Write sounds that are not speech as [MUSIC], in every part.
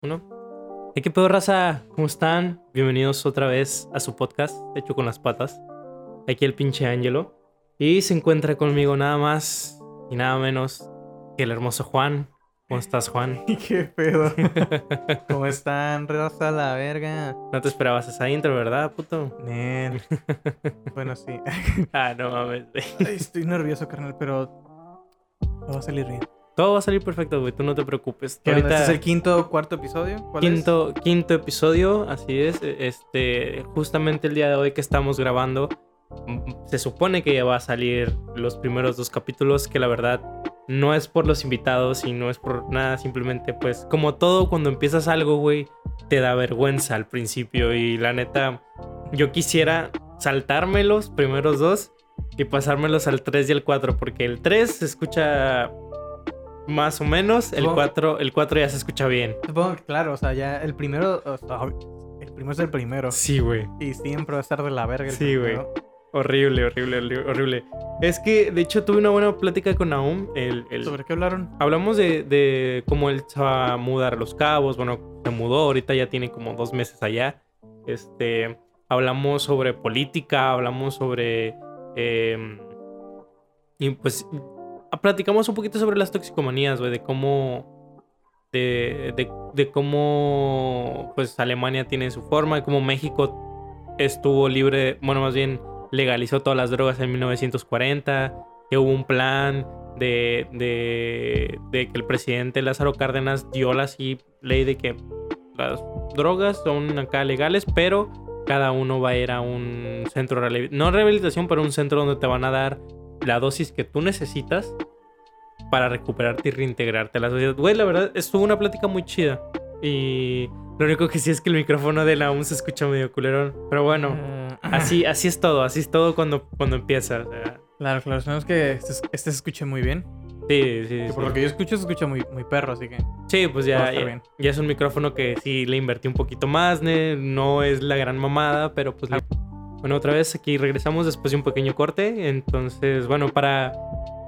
Uno. ¿Qué pedo, raza? ¿Cómo están? Bienvenidos otra vez a su podcast, Hecho con las Patas. Aquí el pinche Ángelo. Y se encuentra conmigo nada más y nada menos que el hermoso Juan. ¿Cómo estás, Juan? [LAUGHS] ¿Qué pedo? [LAUGHS] ¿Cómo están? Raza la verga. No te esperabas esa intro, ¿verdad, puto? Nel. [LAUGHS] Bueno, sí. ah, no mames. Ay, estoy nervioso, carnal, pero todo va a salir bien. Todo va a salir perfecto, güey. Tú no te preocupes. ¿Este es el quinto o cuarto episodio? ¿Cuál quinto, quinto episodio, así es. Este, justamente el día de hoy que estamos grabando, se supone que ya va a salir los primeros dos capítulos, que la verdad no es por los invitados y no es por nada, simplemente pues como todo cuando empiezas algo, güey, te da vergüenza al principio y la neta, yo quisiera saltarme los primeros dos y pasármelos al 3 y el 4, porque el 3 se escucha más o menos, el 4 el 4 ya se escucha bien. Supongo que claro, o sea, ya el primero, el primero es el primero. Sí, güey. Y siempre va a estar de la verga. El sí, güey. Horrible, horrible, horrible. Es que, de hecho, tuve una buena plática con Naum. El, ¿Sobre qué hablaron? Hablamos de, de, cómo él se va a mudar a Los Cabos. Bueno, se mudó, ahorita ya tiene como dos meses allá. Este, hablamos sobre política, hablamos sobre... Em, y pues platicamos un poquito sobre las toxicomanías, güey, de cómo... De, de, de, cómo pues Alemania tiene su forma, cómo México estuvo libre, bueno, más bien legalizó todas las drogas en 1940, que hubo un plan de, de, de que el presidente Lázaro Cárdenas dio la ley de que las drogas son acá legales, pero cada uno va a ir a un centro no rehabilitación, pero un centro donde te van a dar la dosis que tú necesitas para recuperarte y reintegrarte a la sociedad. Güey, la verdad, estuvo una plática muy chida. Y lo único que sí es que el micrófono de la aún se escucha medio culerón. Pero bueno, ah. así, así es todo, así es todo cuando, cuando empieza. Claro, claro, sabemos que este, este, se escuche muy bien. Sí, sí, Por lo que yo escucho, se escucha muy, muy perro, así que. Sí, pues ya, ya, ya, es un micrófono que sí le invertí un poquito más, no es la gran mamada, pero pues. Bueno, otra vez aquí regresamos después de un pequeño corte. Entonces, bueno, para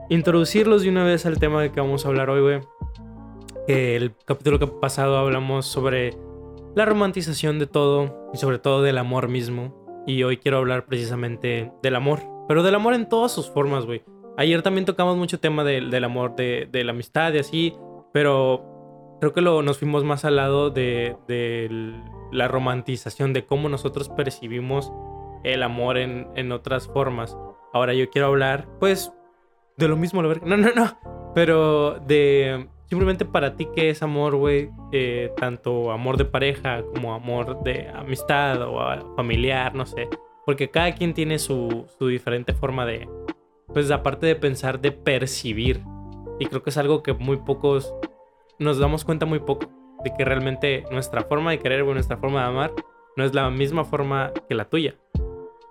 introducirlos de una vez al tema de que vamos a hablar hoy, güey. El capítulo que pasado hablamos sobre la romantización de todo y sobre todo del amor mismo. Y hoy quiero hablar precisamente del amor, pero del amor en todas sus formas, güey. Ayer también tocamos mucho tema del amor, de, la amistad y así, pero creo que lo, nos fuimos más al lado de, de, la romantización, de cómo nosotros percibimos el amor en, en otras formas. Ahora yo quiero hablar, pues, de lo mismo, No, no, no. Pero de simplemente para ti, ¿qué es amor, güey? Eh, tanto amor de pareja como amor de amistad o familiar, no sé. Porque cada quien tiene su, su diferente forma de, pues aparte de pensar, de percibir. Y creo que es algo que muy pocos nos damos cuenta muy poco. De que realmente nuestra forma de querer o nuestra forma de amar no es la misma forma que la tuya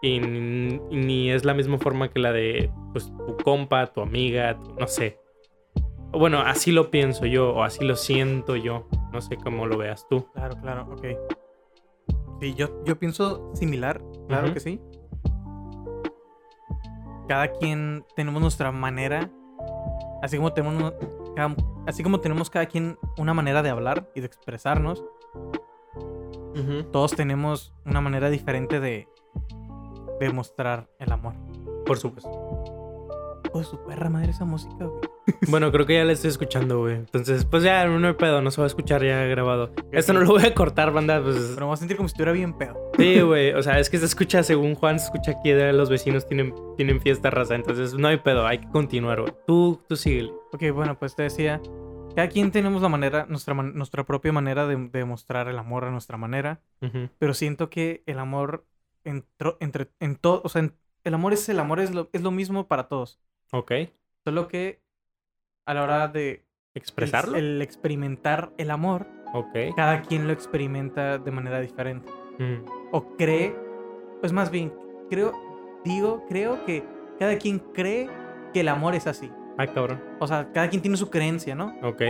y ni es la misma forma que la de pues, tu compa, tu amiga, no sé. Bueno, así lo pienso yo o así lo siento yo. No sé cómo lo veas tú. Claro, claro, ok. Sí, yo, yo pienso similar, claro que sí. Cada quien tenemos nuestra manera, así como tenemos, así como tenemos cada quien una manera de hablar y de expresarnos, todos tenemos una manera diferente de, demostrar el amor. Por supuesto. Oh, su perra madre esa música, güey. [LAUGHS] Bueno, creo que ya la estoy escuchando, güey. Entonces, pues ya, no hay pedo, no se va a escuchar ya grabado. Esto no lo voy a cortar, banda. Pues... Pero me voy a sentir como si estuviera bien pedo. Sí, güey. O sea, es que se escucha, según Juan, se escucha aquí de los vecinos tienen, tienen fiesta raza. Entonces, no hay pedo, hay que continuar, güey. Tú, tú síguele. Ok, bueno, pues te decía. Cada quien tenemos la manera, nuestra, nuestra propia manera de, demostrar el amor a nuestra manera. Pero siento que el amor entre, en todo, o sea, el amor es el amor, es lo, es lo mismo para todos. Ok. Solo que a la hora de expresarlo, el, experimentar el amor, okay. cada quien lo experimenta de manera diferente. Mm. O cree, pues más bien, creo, digo, creo que cada quien cree que el amor es así. Ay, cabrón. O sea, cada quien tiene su creencia, ¿no? Ok.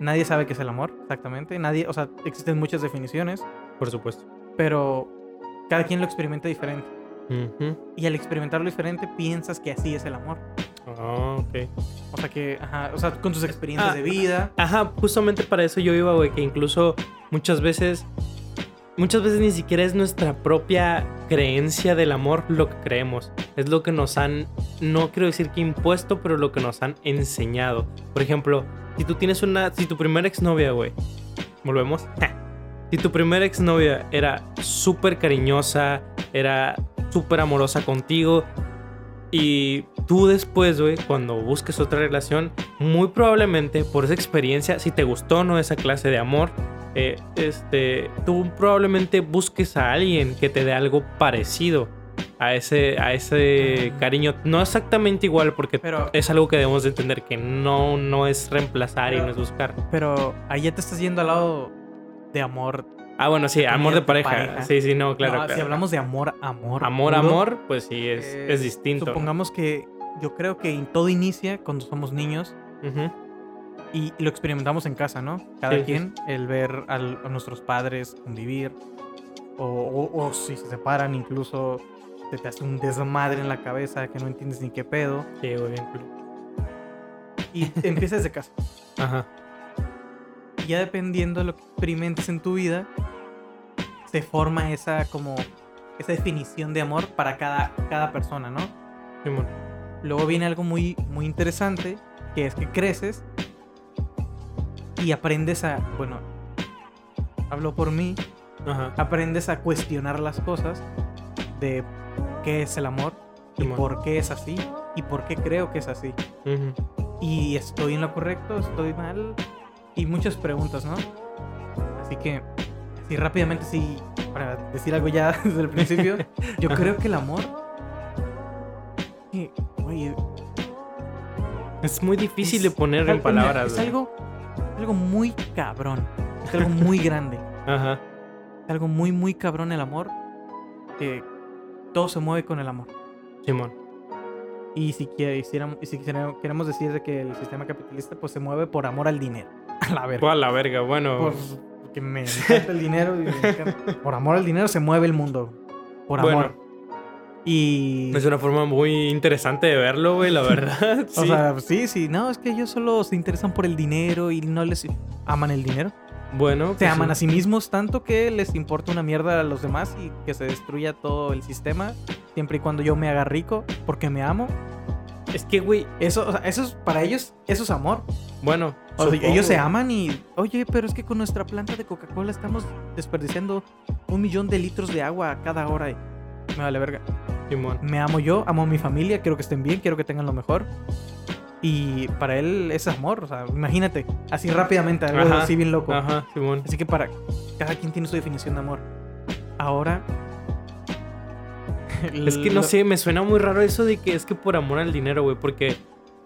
Nadie sabe qué es el amor, exactamente. Nadie, o sea, existen muchas definiciones. Por supuesto. Pero cada quien lo experimenta diferente. Y al experimentarlo diferente, piensas que así es el amor. Ah, ok. O sea que, ajá, o sea, con tus experiencias ah, de vida. Ajá, justamente para eso yo iba, güey, que incluso muchas veces muchas veces ni siquiera es nuestra propia creencia del amor lo que creemos. Es lo que nos han, no quiero decir que impuesto, pero lo que nos han enseñado. Por ejemplo, si tú tienes una, si tu primera exnovia, güey, volvemos. Si tu primera exnovia era súper cariñosa, era súper amorosa contigo, y tú después, güey, cuando busques otra relación, muy probablemente por esa experiencia, si te gustó o no esa clase de amor, eh, este, tú probablemente busques a alguien que te dé algo parecido a ese, a ese cariño. No exactamente igual, porque pero, es algo que debemos de entender, que no, no es reemplazar y no es buscar. Pero ahí ya te estás yendo al lado de amor. Ah, bueno, sí, amor de pareja. Sí, sí, no, claro, Si hablamos de amor, amor. Amor, amor, pues sí, es, es distinto. Supongamos que yo creo que todo inicia cuando somos niños. Y lo experimentamos en casa, ¿no? Cada quien, el ver a nuestros padres convivir, o, si se separan, incluso te, te hace un desmadre en la cabeza que no entiendes ni qué pedo. Sí, güey, Y empieza desde casa. Ajá. Ya dependiendo de lo que experimentes en tu vida, se forma esa como esa definición de amor para cada, cada persona, ¿no? Sí, Luego viene algo muy, muy interesante, que es que creces y aprendes a, bueno, hablo por mí, aprendes a cuestionar las cosas de qué es el amor y por qué es así y por qué creo que es así. Y estoy en lo correcto, estoy mal y muchas preguntas, ¿no? Así que, así rápidamente, sí, para decir algo ya [LAUGHS] desde el principio, yo creo que el amor... es muy difícil de poner en palabras. Es algo algo muy cabrón. Es algo muy grande. Ajá. Es algo muy, muy cabrón el amor. Que todo se mueve con el amor. Simón. Y si, quisiéramos, si queremos decir de que el sistema capitalista pues se mueve por amor al dinero. [LAUGHS] A la verga. a la verga, bueno. porque me encanta el dinero. Y por amor al dinero se mueve el mundo. Por amor. Y. Es una forma muy interesante de verlo, güey, la verdad. [LAUGHS] o sea, sí, sí. No, es que ellos solo se interesan por el dinero y no les aman el dinero. Bueno. Se pues aman a sí mismos tanto que les importa una mierda a los demás y que se destruya todo el sistema. Siempre y cuando yo me haga rico porque me amo. Es que, güey. Eso, o sea, eso es, para ellos, eso es amor. Bueno. ellos se aman y. Oye, pero es que con nuestra planta de Coca-Cola estamos desperdiciando un millón de litros de agua cada hora. Me vale verga. Me amo yo, amo a mi familia, quiero que estén bien, quiero que tengan lo mejor. Y para él es amor, o sea, imagínate, así rápidamente, algo así bien loco. Ajá, Simón. Así que para cada quien tiene su definición de amor. Ahora. Es que no sé, me suena muy raro eso de que es que por amor al dinero, güey, porque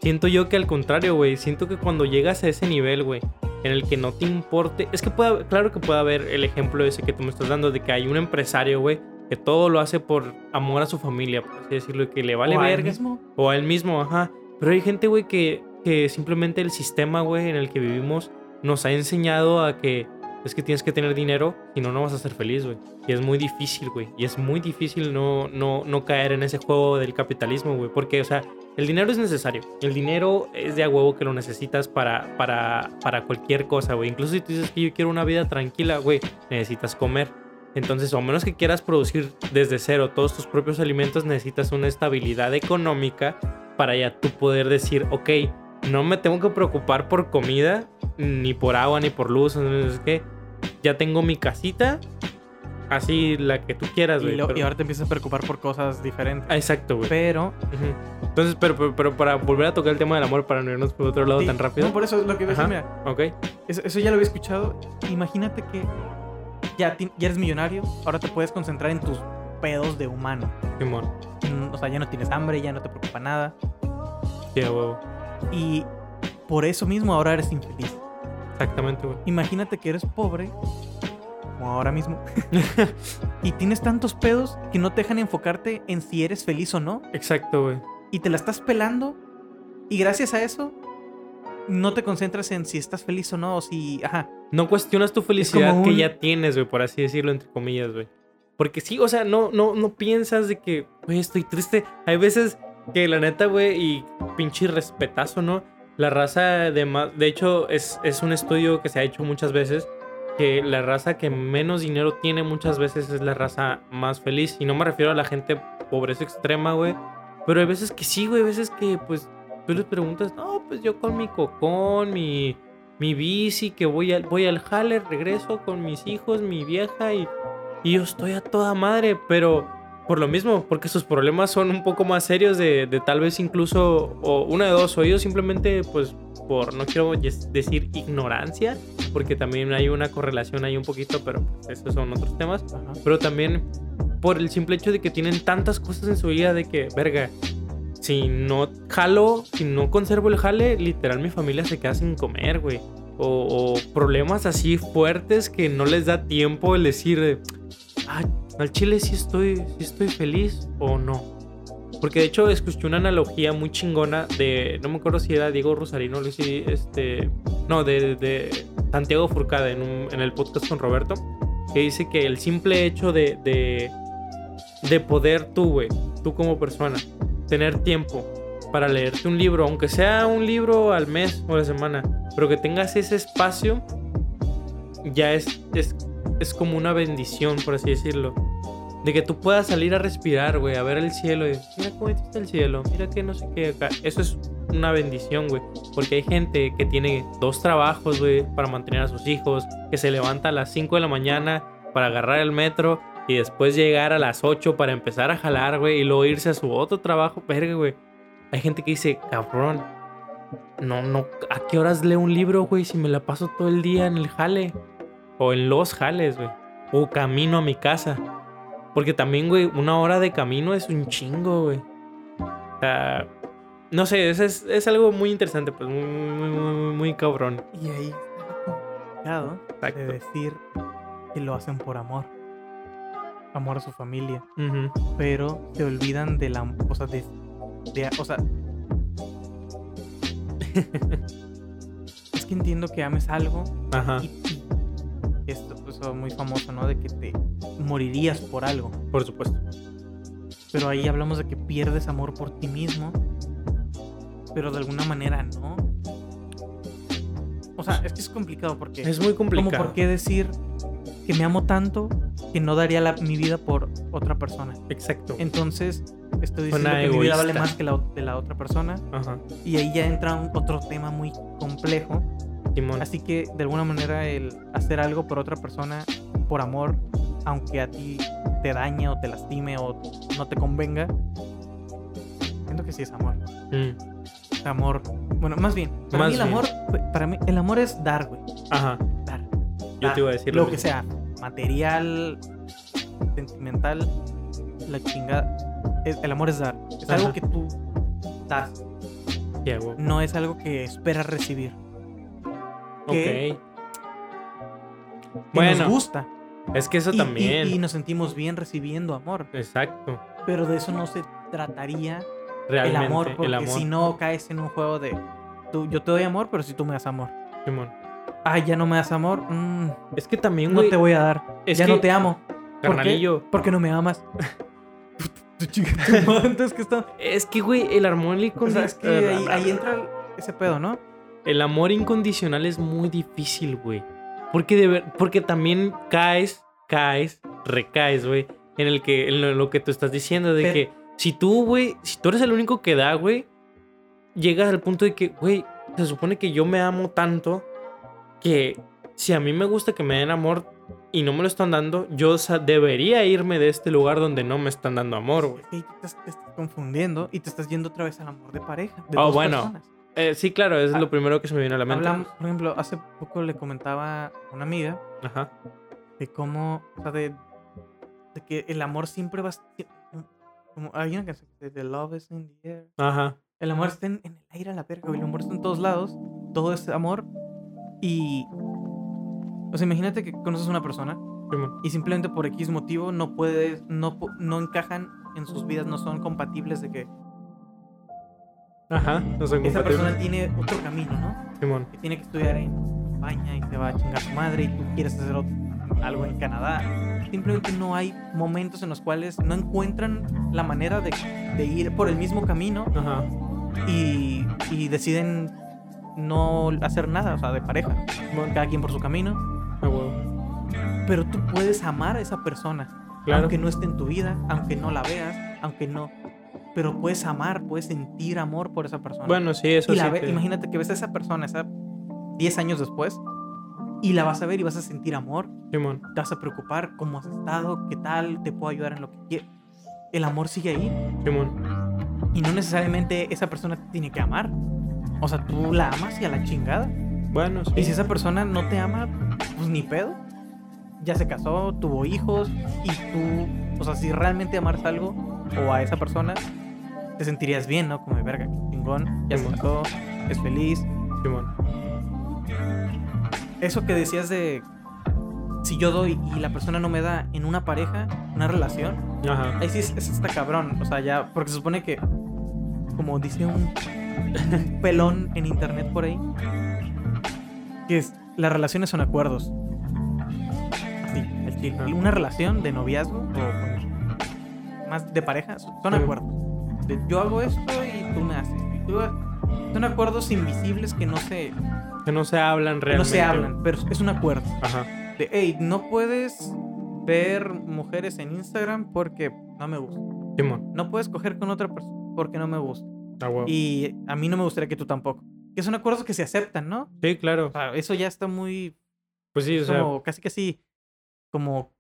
siento yo que al contrario, güey, siento que cuando llegas a ese nivel, güey, en el que no te importe, es que puede, claro que puede haber el ejemplo ese que tú me estás dando de que hay un empresario, güey, que todo lo hace por amor a su familia, por así decirlo, que le vale o verga. A él mismo. O a él mismo, ajá. Pero hay gente, güey, que, que simplemente el sistema, güey, en el que vivimos nos ha enseñado a que es que tienes que tener dinero y no, no vas a ser feliz, güey. Y es muy difícil, güey. Y es muy difícil no, no, no caer en ese juego del capitalismo, güey. Porque, o sea, el dinero es necesario. El dinero es de a huevo que lo necesitas para, para, para cualquier cosa, güey. Incluso si tú dices que yo quiero una vida tranquila, güey, necesitas comer. Entonces, o menos que quieras producir desde cero todos tus propios alimentos, necesitas una estabilidad económica para ya tú poder decir, ok, no me tengo que preocupar por comida, ni por agua, ni por luz, es que ya tengo mi casita, así la que tú quieras, güey. Y, ahora te empiezas a preocupar por cosas diferentes. Ah, exacto, güey. Pero. Entonces, pero, pero, para volver a tocar el tema del amor, para no irnos por otro lado tan rápido. No, por eso es lo que decir, mira. Ok. Eso, eso ya lo había escuchado. Imagínate que ya, eres millonario, ahora te puedes concentrar en tus pedos de humano. Simón. Mm, o sea, ya no tienes hambre, ya no te preocupa nada. Huevo. Y por eso mismo ahora eres infeliz. Exactamente, güey. Imagínate que eres pobre, como ahora mismo, [LAUGHS] y tienes tantos pedos que no te dejan enfocarte en si eres feliz o no. Exacto, güey. Y te la estás pelando, y gracias a eso no te concentras en si estás feliz o no, o si, ajá. No cuestionas tu felicidad que ya tienes, güey, por así decirlo, entre comillas, güey. Porque sí, o sea, no, no, no piensas de que, güey, estoy triste. Hay veces que la neta, güey, y pinche respetazo, ¿no? La raza de más, de hecho, es, es un estudio que se ha hecho muchas veces que la raza que menos dinero tiene muchas veces es la raza más feliz. Y no me refiero a la gente pobreza extrema, güey. Pero hay veces que sí, güey. Hay veces que, pues, tú les preguntas, no, pues yo con mi cocón, mi, mi bici, que voy al, voy al jale, regreso con mis hijos, mi vieja y, y yo estoy a toda madre. Pero por lo mismo, porque sus problemas son un poco más serios de, de tal vez incluso, o una de dos, o ellos simplemente, pues, por, no quiero decir ignorancia, porque también hay una correlación ahí un poquito, pero pues, esos son otros temas. Pero también por el simple hecho de que tienen tantas cosas en su vida de que, verga, si no jalo, si no conservo el jale, literal mi familia se queda sin comer, güey. O, problemas así fuertes que no les da tiempo el decir, ah, al chile sí estoy, sí estoy feliz o no. Porque de hecho escuché una analogía muy chingona de, no me acuerdo si era Diego Rosarino, Luis, este, no, de, de Santiago Furcada en, el podcast con Roberto, que dice que el simple hecho de, de, de poder tú, güey, tú como persona, tener tiempo para leerte un libro, aunque sea un libro al mes o a la semana, pero que tengas ese espacio, ya es, es como una bendición, por así decirlo. De que tú puedas salir a respirar, güey, a ver el cielo y mira cómo está el cielo, mira que no sé qué acá. Eso es una bendición, güey. Porque hay gente que tiene dos trabajos, güey, para mantener a sus hijos, que se levanta a las 5 de la mañana para agarrar el metro y después llegar a las 8 para empezar a jalar, güey, y luego irse a su otro trabajo. Verga, güey. Hay gente que dice, cabrón, no, no, ¿a qué horas leo un libro, güey, si me la paso todo el día en el jale? O en los jales, güey. O camino a mi casa. Porque también, güey, una hora de camino es un chingo, güey. O sea, no sé, es, es, algo muy interesante, pues muy, muy, muy, muy cabrón. Y ahí está complicado de decir que lo hacen por amor. Amor a su familia. Pero se olvidan de la. O sea, de. o sea. [LAUGHS] es que entiendo que ames algo. Ajá. Y, esto, eso muy famoso, ¿no? De que te morirías por algo. Por supuesto. Pero ahí hablamos de que pierdes amor por ti mismo. Pero de alguna manera no. O sea, es que es complicado porque. Es muy complicado. Como por qué decir que me amo tanto que no daría mi vida por otra persona. Exacto. Entonces, estoy diciendo que mi vida vale más que la de la otra persona. Ajá. Y ahí ya entra un, otro tema muy complejo. Así que, de alguna manera, el hacer algo por otra persona, por amor, aunque a ti te dañe o te lastime o no te convenga, siento que sí es amor. Mm. Amor. Bueno, más bien, para mí el amor, para mí el amor es dar, güey. Ajá. Dar. Yo te iba a decir lo, que sea, material, sentimental, la chingada. El, amor es dar. Es algo que tú das. no es algo que esperas recibir. Que, ok. bueno. nos gusta. Es que eso también. Y, nos sentimos bien recibiendo amor. Exacto. Pero de eso no se trataría Realmente, el amor, porque si no caes en un juego de tú, yo te doy amor, pero si tú me das amor. Simón. Ay, ya no me das amor. Mm, es que también, No te voy a dar. ya no te amo. ¿Por qué? Porque no me amas. [LAUGHS] Entonces, ¿qué está? Es que, güey, el incondicional. es que ahí, entra ese pedo, ¿no? El amor incondicional es muy difícil, güey. Porque, de porque también caes, caes, recaes, güey. En el que, en lo, que tú estás diciendo, de que si tú, güey, si tú eres el único que da, güey, llegas al punto de que, güey, se supone que yo me amo tanto que si a mí me gusta que me den amor y no me lo están dando, yo debería irme de este lugar donde no me están dando amor, güey. te, estás, confundiendo y te estás yendo otra vez al amor de pareja. De oh, bueno. Eh, sí, claro, es lo ah, primero que se me viene a la mente. por ejemplo, hace poco le comentaba a una amiga Ajá. de cómo, o sea, de, que el amor siempre va como hay una canción de The Love is in the air. Ajá. El amor está en, el aire a la verga, el amor está en todos lados, todo es amor y o sea, imagínate que conoces a una persona y simplemente por X motivo no puedes no no encajan en sus vidas, no son compatibles de que Ajá, no Esa persona tiene otro camino, ¿no? Simón. Que tiene que estudiar en España y se va a chingar su madre y tú quieres hacer algo en Canadá. Simplemente no hay momentos en los cuales no encuentran la manera de, de ir por el mismo camino Ajá. Y, y, deciden no hacer nada, o sea, de pareja. Cada quien por su camino. Pero tú puedes amar a esa persona. Aunque no esté en tu vida, aunque no la veas, aunque no. Pero puedes amar, puedes sentir amor por esa persona. Bueno, sí, eso y sí. Imagínate que ves a esa persona, esa 10 años después, y la vas a ver y vas a sentir amor. Simón. Te vas a preocupar cómo has estado, qué tal, te puedo ayudar en lo que quieras. El amor sigue ahí. Simón. Y no necesariamente esa persona te tiene que amar. O sea, tú la amas y a la chingada. Bueno, sí. Y si esa persona no te ama, pues ni pedo. Ya se casó, tuvo hijos y tú, o sea, si realmente amas algo o a esa persona, te sentirías bien, ¿no? Como de verga, chingón, ya se casó, es feliz. Simón. Eso que decías de si yo doy y la persona no me da en una pareja, una relación, Ajá. ahí sí es, es está cabrón. O sea, ya, porque se supone que, como dice un, un [LAUGHS] pelón en internet por ahí, que es, las relaciones son acuerdos. Sí, el. Ajá. Una relación de noviazgo o con- más de pareja son acuerdos. De, yo hago esto y tú me haces. y tú- son acuerdos invisibles que no se, Que no se hablan que realmente. no se hablan, pero es un acuerdo. Ajá. De, hey, no puedes ver mujeres en Instagram porque no me gusta. Simón. No puedes coger con otra persona porque no me gusta. Ah. Y a mí no me gustaría que tú tampoco. Que son acuerdos que se aceptan, ¿no? Sí, claro. O sea, eso ya está muy. Pues sí, o sea, como casi casi. Como.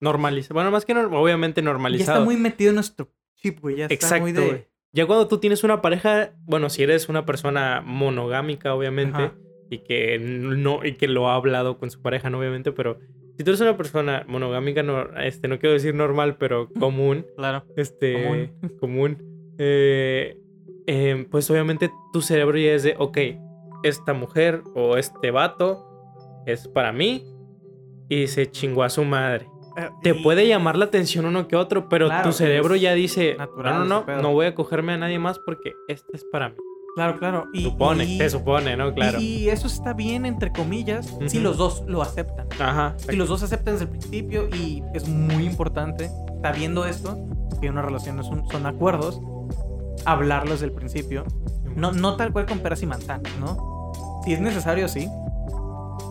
normalizado. Bueno, más que no, obviamente Ya normalizado. está muy metido en nuestro chip, güey. Ya está Exacto, muy de. Ya cuando tú tienes una pareja, bueno, si eres una persona monogámica, obviamente, Ajá. y que no, y que lo ha hablado con su pareja, no obviamente, pero si tú eres una persona monogámica, no, este, no quiero decir normal, pero [LAUGHS] común, Claro. este, [LAUGHS] común, eh, eh, pues obviamente tu cerebro ya es de, ok, esta mujer o este vato es para mí y se chingó a su madre. Te Y- puede llamar la atención uno que otro, pero Claro, tu cerebro ya dice, natural no, no, no, pedo". no voy a cogerme a nadie más porque este es para mí. Claro, claro. Y, supone, y- se supone, ¿no? Claro. Y, y eso está bien, entre comillas, si Ujú. los dos lo aceptan. Ajá. Si los dos aceptan desde el principio y es muy importante, sabiendo esto, que una relación es un- son acuerdos, hablarlos desde el principio. No, no tal cual con peras y manzanas, ¿no? Si es necesario, sí.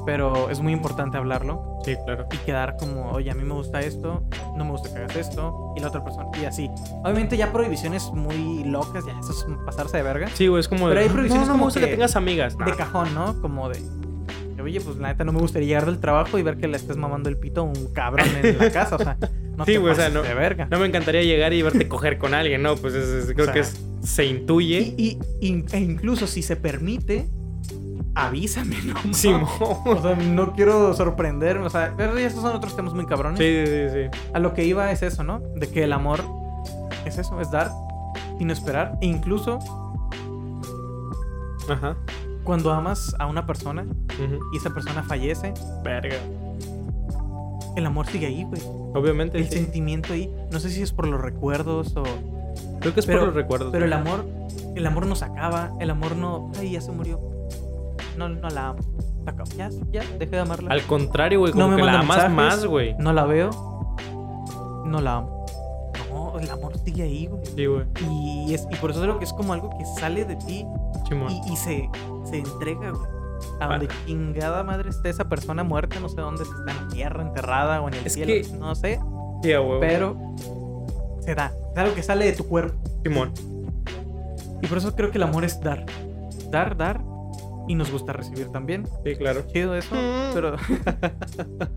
Pero es muy importante hablarlo Sí, claro. y quedar como, oye, a mí me gusta esto, no me gusta que hagas esto, y la otra persona, y así. Obviamente ya prohibiciones muy locas, ya eso es pasarse de verga. Sí, güey, es como Pero de, hay prohibiciones no, no me gusta que, que tengas amigas. De Nah. cajón, ¿no? Como de, oye, pues la neta no me gustaría llegar del trabajo y ver que le estés mamando el pito a un cabrón en la casa, o sea, [LAUGHS] no Sí, te güey, o sea, no- de verga. No me encantaría llegar y verte coger con alguien, ¿no? Pues es- es- creo sea, que es- se intuye. Y, e incluso si se permite, avísame, ¿no? [LAUGHS] Simón. O sea, no quiero sorprenderme, o sea, pero esos son otros temas muy cabrones. Sí, sí, sí. A lo que iba es eso, ¿no? De que el amor es eso, es dar sin esperar. E incluso Ajá. cuando amas a una persona y esa persona fallece, Verga. el amor sigue ahí, güey. Obviamente. El sí. sentimiento ahí. No sé si es por los recuerdos o... Creo que es pero- por los recuerdos. Pero el amor, el amor no se acaba. El amor no... Ay, ya se murió. No, no la amo. Ya, ya, dejé de amarla. Al contrario, güey, No como me que la amas mensajes. más, güey. No la veo. No la amo. No, el amor sigue ahí, güey. Sí, güey. Y, es, y por eso creo que es como algo que sale de ti y, y se, se entrega, güey. A donde chingada madre esté esa persona muerta, no sé dónde si está en la tierra, enterrada o en el Es cielo, que- no sé, Sí, a huevo. pero se da. Es algo que sale de tu cuerpo. Simón. Y por eso creo que el amor es dar. Dar, dar. Y nos gusta recibir también. Sí, claro. Chido eso, Mm. pero [LAUGHS]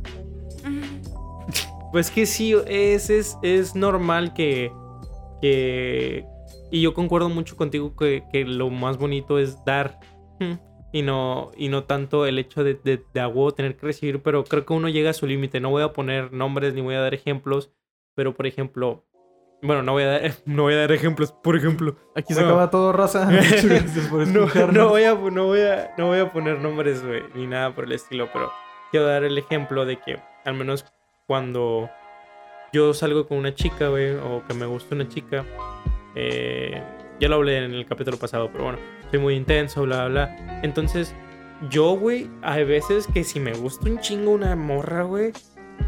Pues que sí, es, es, es normal que, que... Y yo concuerdo mucho contigo que, que lo más bonito es dar. mm, Y no, y no tanto el hecho de, de, de a huevo tener que recibir, pero creo que uno llega a su límite. No voy a poner nombres ni voy a dar ejemplos, pero por ejemplo... Bueno, no voy a dar, [LAUGHS] no voy a dar ejemplos, por ejemplo. aquí se acaba todo, raza. [LAUGHS] Muchas gracias por No, no, voy a, no, voy a, no voy a poner nombres, güey, ni nada por el estilo, pero quiero dar el ejemplo de que al menos cuando yo salgo con una chica, güey, o que me gusta una chica, eh, ya lo hablé en el capítulo pasado, pero bueno, soy muy intenso, bla, bla, bla. Entonces, yo, güey, hay veces que si me gusta un chingo una morra, güey,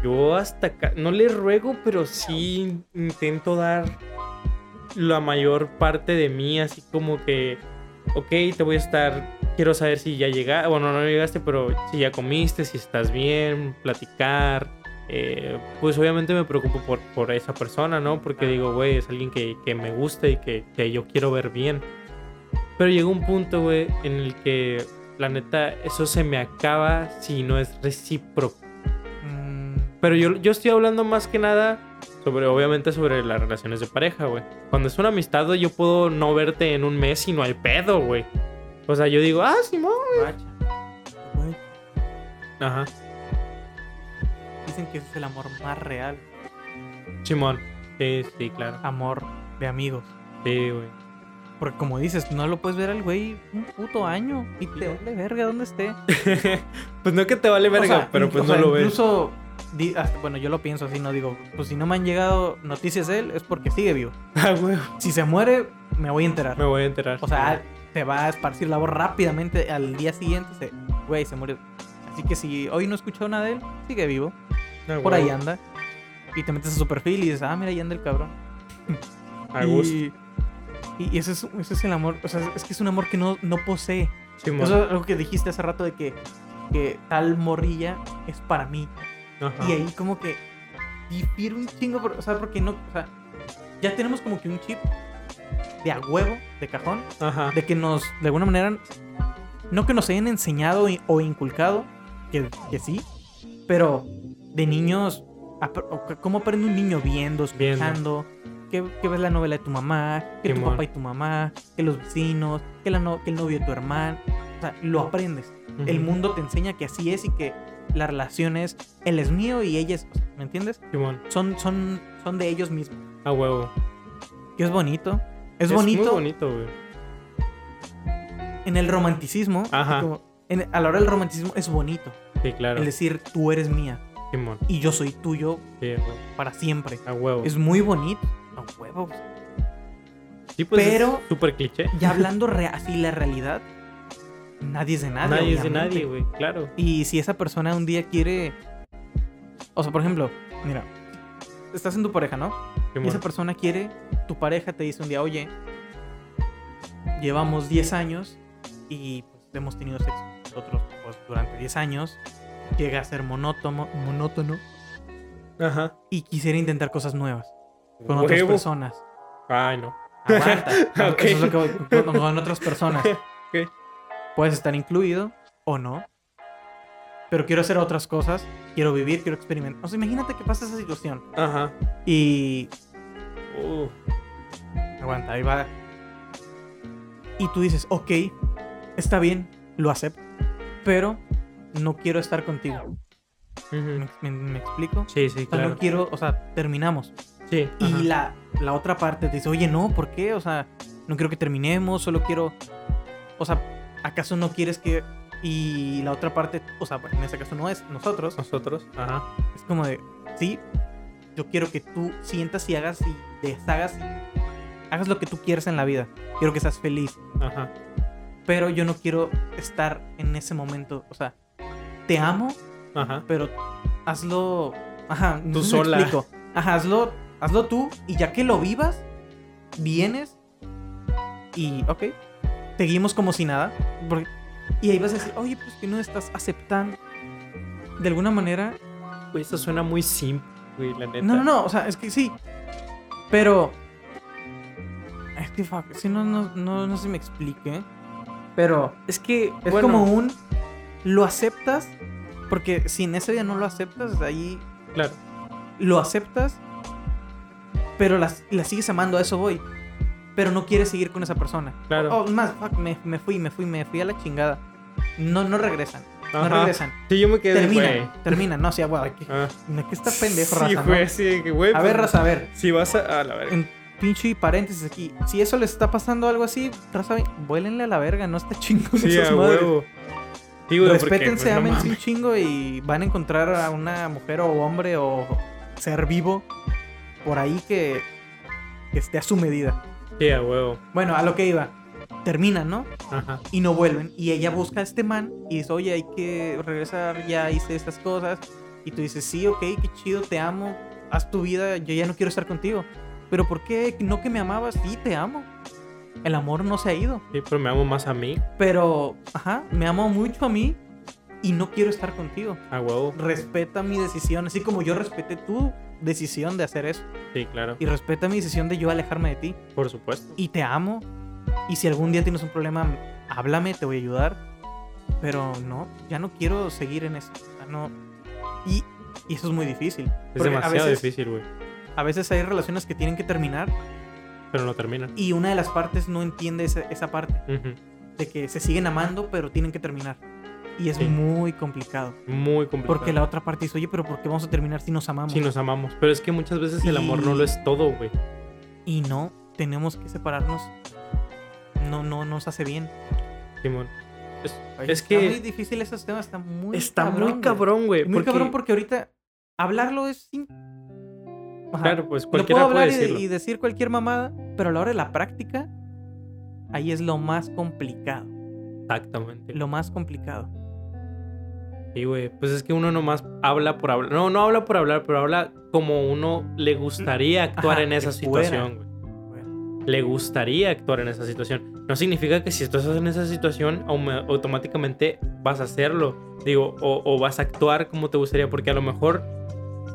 yo hasta acá, no le ruego, pero sí intento dar la mayor parte de mí, así como que, ok, te voy a estar quiero saber si ya llegaste, bueno, no llegaste, pero si ya comiste, si estás bien, platicar. Eh, pues obviamente me preocupo por, por esa persona, ¿no? Porque digo, güey, es alguien que, que me gusta y que, que, yo quiero ver bien. Pero llegó un punto, güey, en el que, la neta, eso se me acaba si no es recíproco. Pero yo, yo estoy hablando más que nada sobre, obviamente, sobre las relaciones de pareja, güey. Cuando es una amistad, yo puedo no verte en un mes y no hay pedo, güey. O sea, yo digo, ah, Simón, güey. Ajá. Dicen que ese es el amor más real. Simón. Sí, sí, claro. Amor de amigos. Sí, güey. Porque como dices, no lo puedes ver al güey un puto año y te vale verga donde esté. [LAUGHS] pues no que te vale verga, pero pues no lo ves. Incluso, bueno, yo lo pienso así, no digo, pues si no me han llegado noticias de él es porque sigue vivo. [LAUGHS] Ah, güey. Si se muere, me voy a enterar. Me voy a enterar. O sea, se va a esparcir la voz rápidamente. Al día siguiente, se, güey, se murió. Así que si hoy no he escuchado nada de él, sigue vivo. Ah, Por ahí anda. Y te metes a su perfil y dices, ah, mira, ahí anda el cabrón. y, y ese, es, ese es el amor. O sea, es que es un amor que no, no posee. Eso es algo que dijiste hace rato de que, que tal morrilla es para mí. Y ahí como que difiere un chingo. o sea, porque no. O sea, ya tenemos como que un chip de a huevo, de cajón, de que nos, de alguna manera, no que nos hayan enseñado o inculcado, que, que sí, pero de niños, ¿cómo aprende un niño viendo, escuchando? Que, ves la novela de tu mamá, que tu papá y tu mamá, que los vecinos, que, la no, que el novio de tu hermano. O sea, lo aprendes. El mundo te enseña que así es y que la relación es él es mío y ella es. ¿Me entiendes? Son, son, son de ellos mismos. A huevo. Y es bonito. Es, bonito. Muy bonito, güey. En el romanticismo, Ajá. a la hora del romanticismo es bonito. Sí, claro. El decir, tú eres mía. y yo soy tuyo para siempre. A huevo. Es muy bonito. A huevo. Sí, pues Pero, súper cliché. Ya hablando [LAUGHS] así la realidad, nadie es de nadie. Nadie es de nadie, güey, claro. Y si esa persona un día quiere. O sea, por ejemplo, mira, estás en tu pareja, ¿no? y esa persona quiere, tu pareja te dice un día, oye, llevamos 10 años y pues hemos tenido sexo nosotros pues, durante 10 años, llega a ser monótono, monótono. Ajá. Y quisiera intentar cosas nuevas con otras personas. Ay, no. Aguanta. [LAUGHS] Eso es lo que voy, con, otras personas. [LAUGHS] Puedes estar incluido o no pero quiero hacer otras cosas, quiero vivir, quiero experimentar. O sea, imagínate que pasa esa situación. Ajá. Y. Aguanta, ahí va. Y tú dices, ok, está bien, lo acepto, pero no quiero estar contigo. ¿Me, explico? Sí, sí, claro. no quiero, o sea, terminamos. Sí. Y la, la otra parte te dice, oye, no, ¿por qué? O sea, no quiero que terminemos, solo quiero. O sea, ¿acaso no quieres que y la otra parte, o sea, en este caso no es nosotros. Nosotros, ajá. Es como de, sí, yo quiero que tú sientas y hagas y deshagas hagas lo que tú quieras en la vida. Quiero que seas feliz. Ajá. Pero yo no quiero estar en ese momento. O sea, te amo, ajá. pero hazlo. Ajá, tú sola. Ajá, hazlo, hazlo tú y ya que lo vivas, vienes y, ok, seguimos como si nada. Porque y ahí vas a decir, oye, pues que no estás aceptando. De alguna manera. Güey, eso suena muy simple, güey, la neta. No, no, no, o sea, es que sí. Pero. Es que fuck, si no, no, no, no se me explique. Pero es que es como un. Lo aceptas. Porque si en ese día no lo aceptas, ahí. Claro. Lo aceptas. Pero la, la sigues amando, a eso voy pero no quieres seguir con esa persona. Claro. Oh, más, fuck, me, me, fui, me fui, me fui a la chingada. No, no regresan. No regresan. Sí, yo me quedé, Terminan, terminan. No, sí, güey. Aquí, ah. ¿Qué está pendejo, raza? Sí, güey, sí, güey. A ver, pues, raza, a ver. Si vas a... a la verga. En pinche paréntesis aquí. Si eso les está pasando algo así, raza, vuélenle a la verga. No está chingo sí, a huevo. Sí, güey, Respétense, pues, un chingo y van a encontrar a una mujer o hombre o ser vivo por ahí que, que esté a su medida. Sí, a huevo. Bueno, a lo que iba. Terminan, ¿no? Ajá. Y no vuelven. Y ella busca a este man y dice, oye, hay que regresar, ya hice estas cosas. Y tú dices, sí, ok, qué chido, te amo, haz tu vida, yo ya no quiero estar contigo. Pero ¿por qué? No que me amabas, sí, te amo. el amor no se ha ido. Sí, pero me amo más a mí. Pero, ajá, me amo mucho a mí y no quiero estar contigo. A huevo. Respeta mi decisión, así como yo respeté tu decisión de hacer eso. Sí, claro. Y respeta mi decisión de yo alejarme de ti. Por supuesto. Y te amo. Y si algún día tienes un problema, háblame, te voy a ayudar. Pero no, ya no quiero seguir en eso. No. Y, y eso es muy difícil. Es Porque a demasiado veces- difícil, güey. A veces hay relaciones que tienen que terminar Pero no termina. y una de las partes no entiende esa, esa parte. Ujú. De que se siguen amando, pero tienen que terminar. Y es Sí. muy complicado. Muy complicado. Porque la otra parte dice, oye, pero ¿por qué vamos a terminar si nos amamos? Sí, nos amamos. Pero es que muchas veces el amor no Y- lo es todo, güey. Y no, tenemos que separarnos. No, no nos hace bien. Simón. Es, Oye, es está que muy difícil esos temas, está muy está cabrón, muy cabrón, güey. Muy porque- cabrón porque ahorita hablarlo es sin... Ajá. Claro, pues cualquiera puedo hablar puede y, de- decirlo. y decir cualquier mamada, pero a la hora de la práctica, ahí es lo más complicado. Exactamente. Lo más complicado. Sí, güey. Pues es que uno nomás habla por hablar. No, no habla por hablar, pero habla como uno le gustaría actuar Ajá, en esa situación, güey. Le gustaría actuar en esa situación. No significa que si estás en esa situación, automáticamente vas a hacerlo. Digo, o, o vas a actuar como te gustaría. Porque a lo mejor,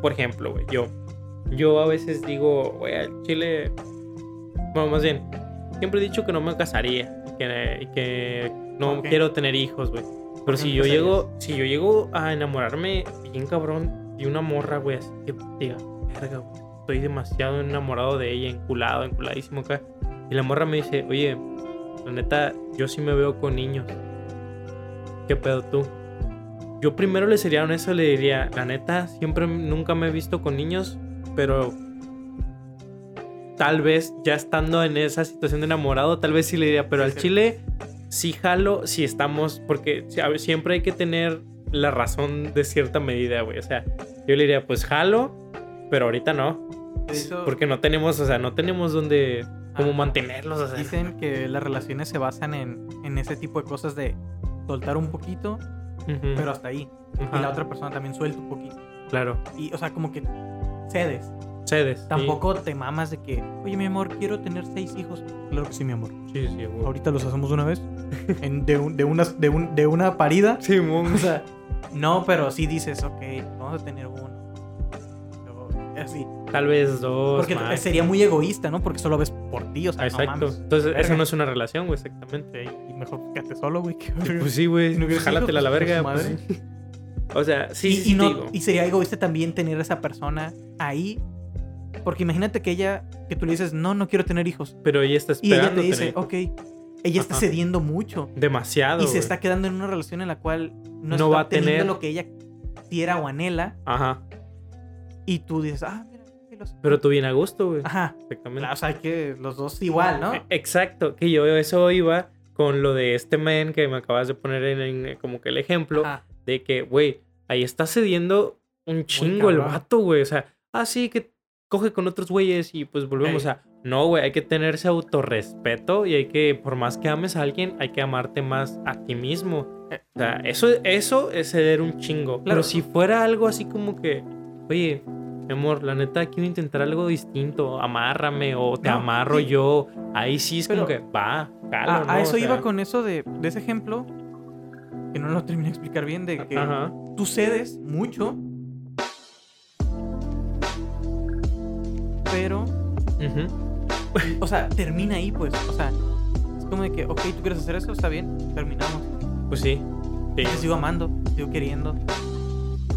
por ejemplo, güey, yo. Yo a veces digo, güey, al chile. Bueno, más bien, siempre he dicho que no me casaría. y Que, que no quiero tener hijos, güey. Pero si yo llego, si yo llego a enamorarme bien cabrón de una morra, güey, así que diga, verga, güey, estoy demasiado enamorado de ella, enculado, enculadísimo acá. Y la morra me dice, oye, la neta, yo sí me veo con niños. ¿Qué pedo tú? Yo primero le sería honesto, le diría, la neta, siempre nunca me he visto con niños, pero tal vez ya estando en esa situación de enamorado, tal vez sí le diría, pero Sí, al sí. chile sí jalo si estamos, porque siempre hay que tener la razón de cierta medida, güey. O sea, yo le diría, pues jalo, pero ahorita no. Porque no tenemos, o sea, no tenemos donde, cómo Ajá. mantenerlos, o sea. Dicen que las relaciones se basan en, en ese tipo de cosas de soltar un poquito, pero hasta ahí. Y la otra persona también suelta un poquito. Claro, Y, o sea, como que cedes. Cedes. sí. Tampoco te mamas de que, oye, mi amor, quiero tener seis hijos. Claro que sí, mi amor. Sí, sí, güey. Ahorita los hacemos una vez. [LAUGHS] En- de, un- de, unas, de, un- de una parida. Simón. O sea, [LAUGHS] no, pero sí dices, ok, vamos a tener uno. Así. Tal vez dos. Porque más. sería muy egoísta, ¿no? Porque solo ves por ti, o sea, no Exacto. mames. Entonces, eso no es una relación, güey, exactamente. Y mejor quédate solo, güey. que. Pues sí, güey. No jálatela a la verga. pues, pues, madre. sí. [LAUGHS] O sea, sí, y, sí, y no, digo. y sería egoísta también tener a esa persona ahí. Porque imagínate que ella, que tú le dices, no, no quiero tener hijos. Pero ella está Y ella esperando. te dice, tener ok. Ella está cediendo mucho. Demasiado. y se está quedando en una relación en la cual no, No está va a tener- lo que ella quiera o anhela. Ajá. Y tú dices, ah, mira, sí lo sé". Pero tú bien a gusto, güey. Ajá. Exactamente. O sea, que los dos igual, ¿no? Eh, Exacto. Que yo eso iba con lo de este men que me acabas de poner en, en como que el ejemplo. Ajá. de que, güey, ahí está cediendo un chingo el vato, güey. O sea, así que coge con otros güeyes y pues volvemos Ey. a. No, güey, hay que tener ese autorrespeto y hay que, por más que ames a alguien, hay que amarte más a ti mismo. Eh. O sea, eso, eso es ceder un chingo. Pero si fuera algo así como que, oye, mi amor, la neta quiero intentar algo distinto, amárrame o te No, amarro sí. yo. Ahí sí es como que Pero- va, jalo, A, a ¿no? O eso sea, iba con eso de, de ese ejemplo. Que no lo terminé de explicar bien. De que Ajá. tú cedes mucho. Pero. O sea, termina ahí, pues. O sea, es como de que, ok, tú quieres hacer eso, está bien, terminamos. Pues sí. Sí. Te sigo amando, sigo queriendo,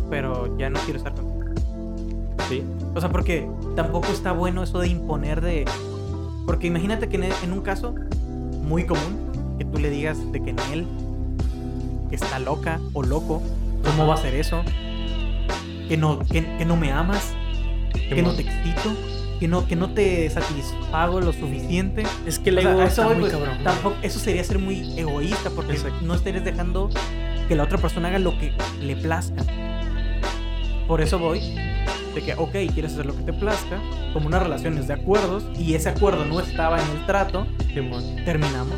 pero ya no quiero estar contigo. sí. O sea, porque tampoco está bueno eso de imponer de. Porque imagínate que en, un caso muy común, que tú le digas de que en él que está loca o loco, ¿cómo va a ser eso? Que no, que, que no me amas, que no te excito, que no, que no te satisfago lo suficiente. Es que el O sea, ego a eso muy pues, cabrón. tampoco- eso sería ser muy egoísta porque Exacto. no estarías dejando que la otra persona haga lo que le plazca. Por eso voy de que, ok, quieres hacer lo que te plazca, como una relación es de acuerdos y ese acuerdo no estaba en el trato, terminamos.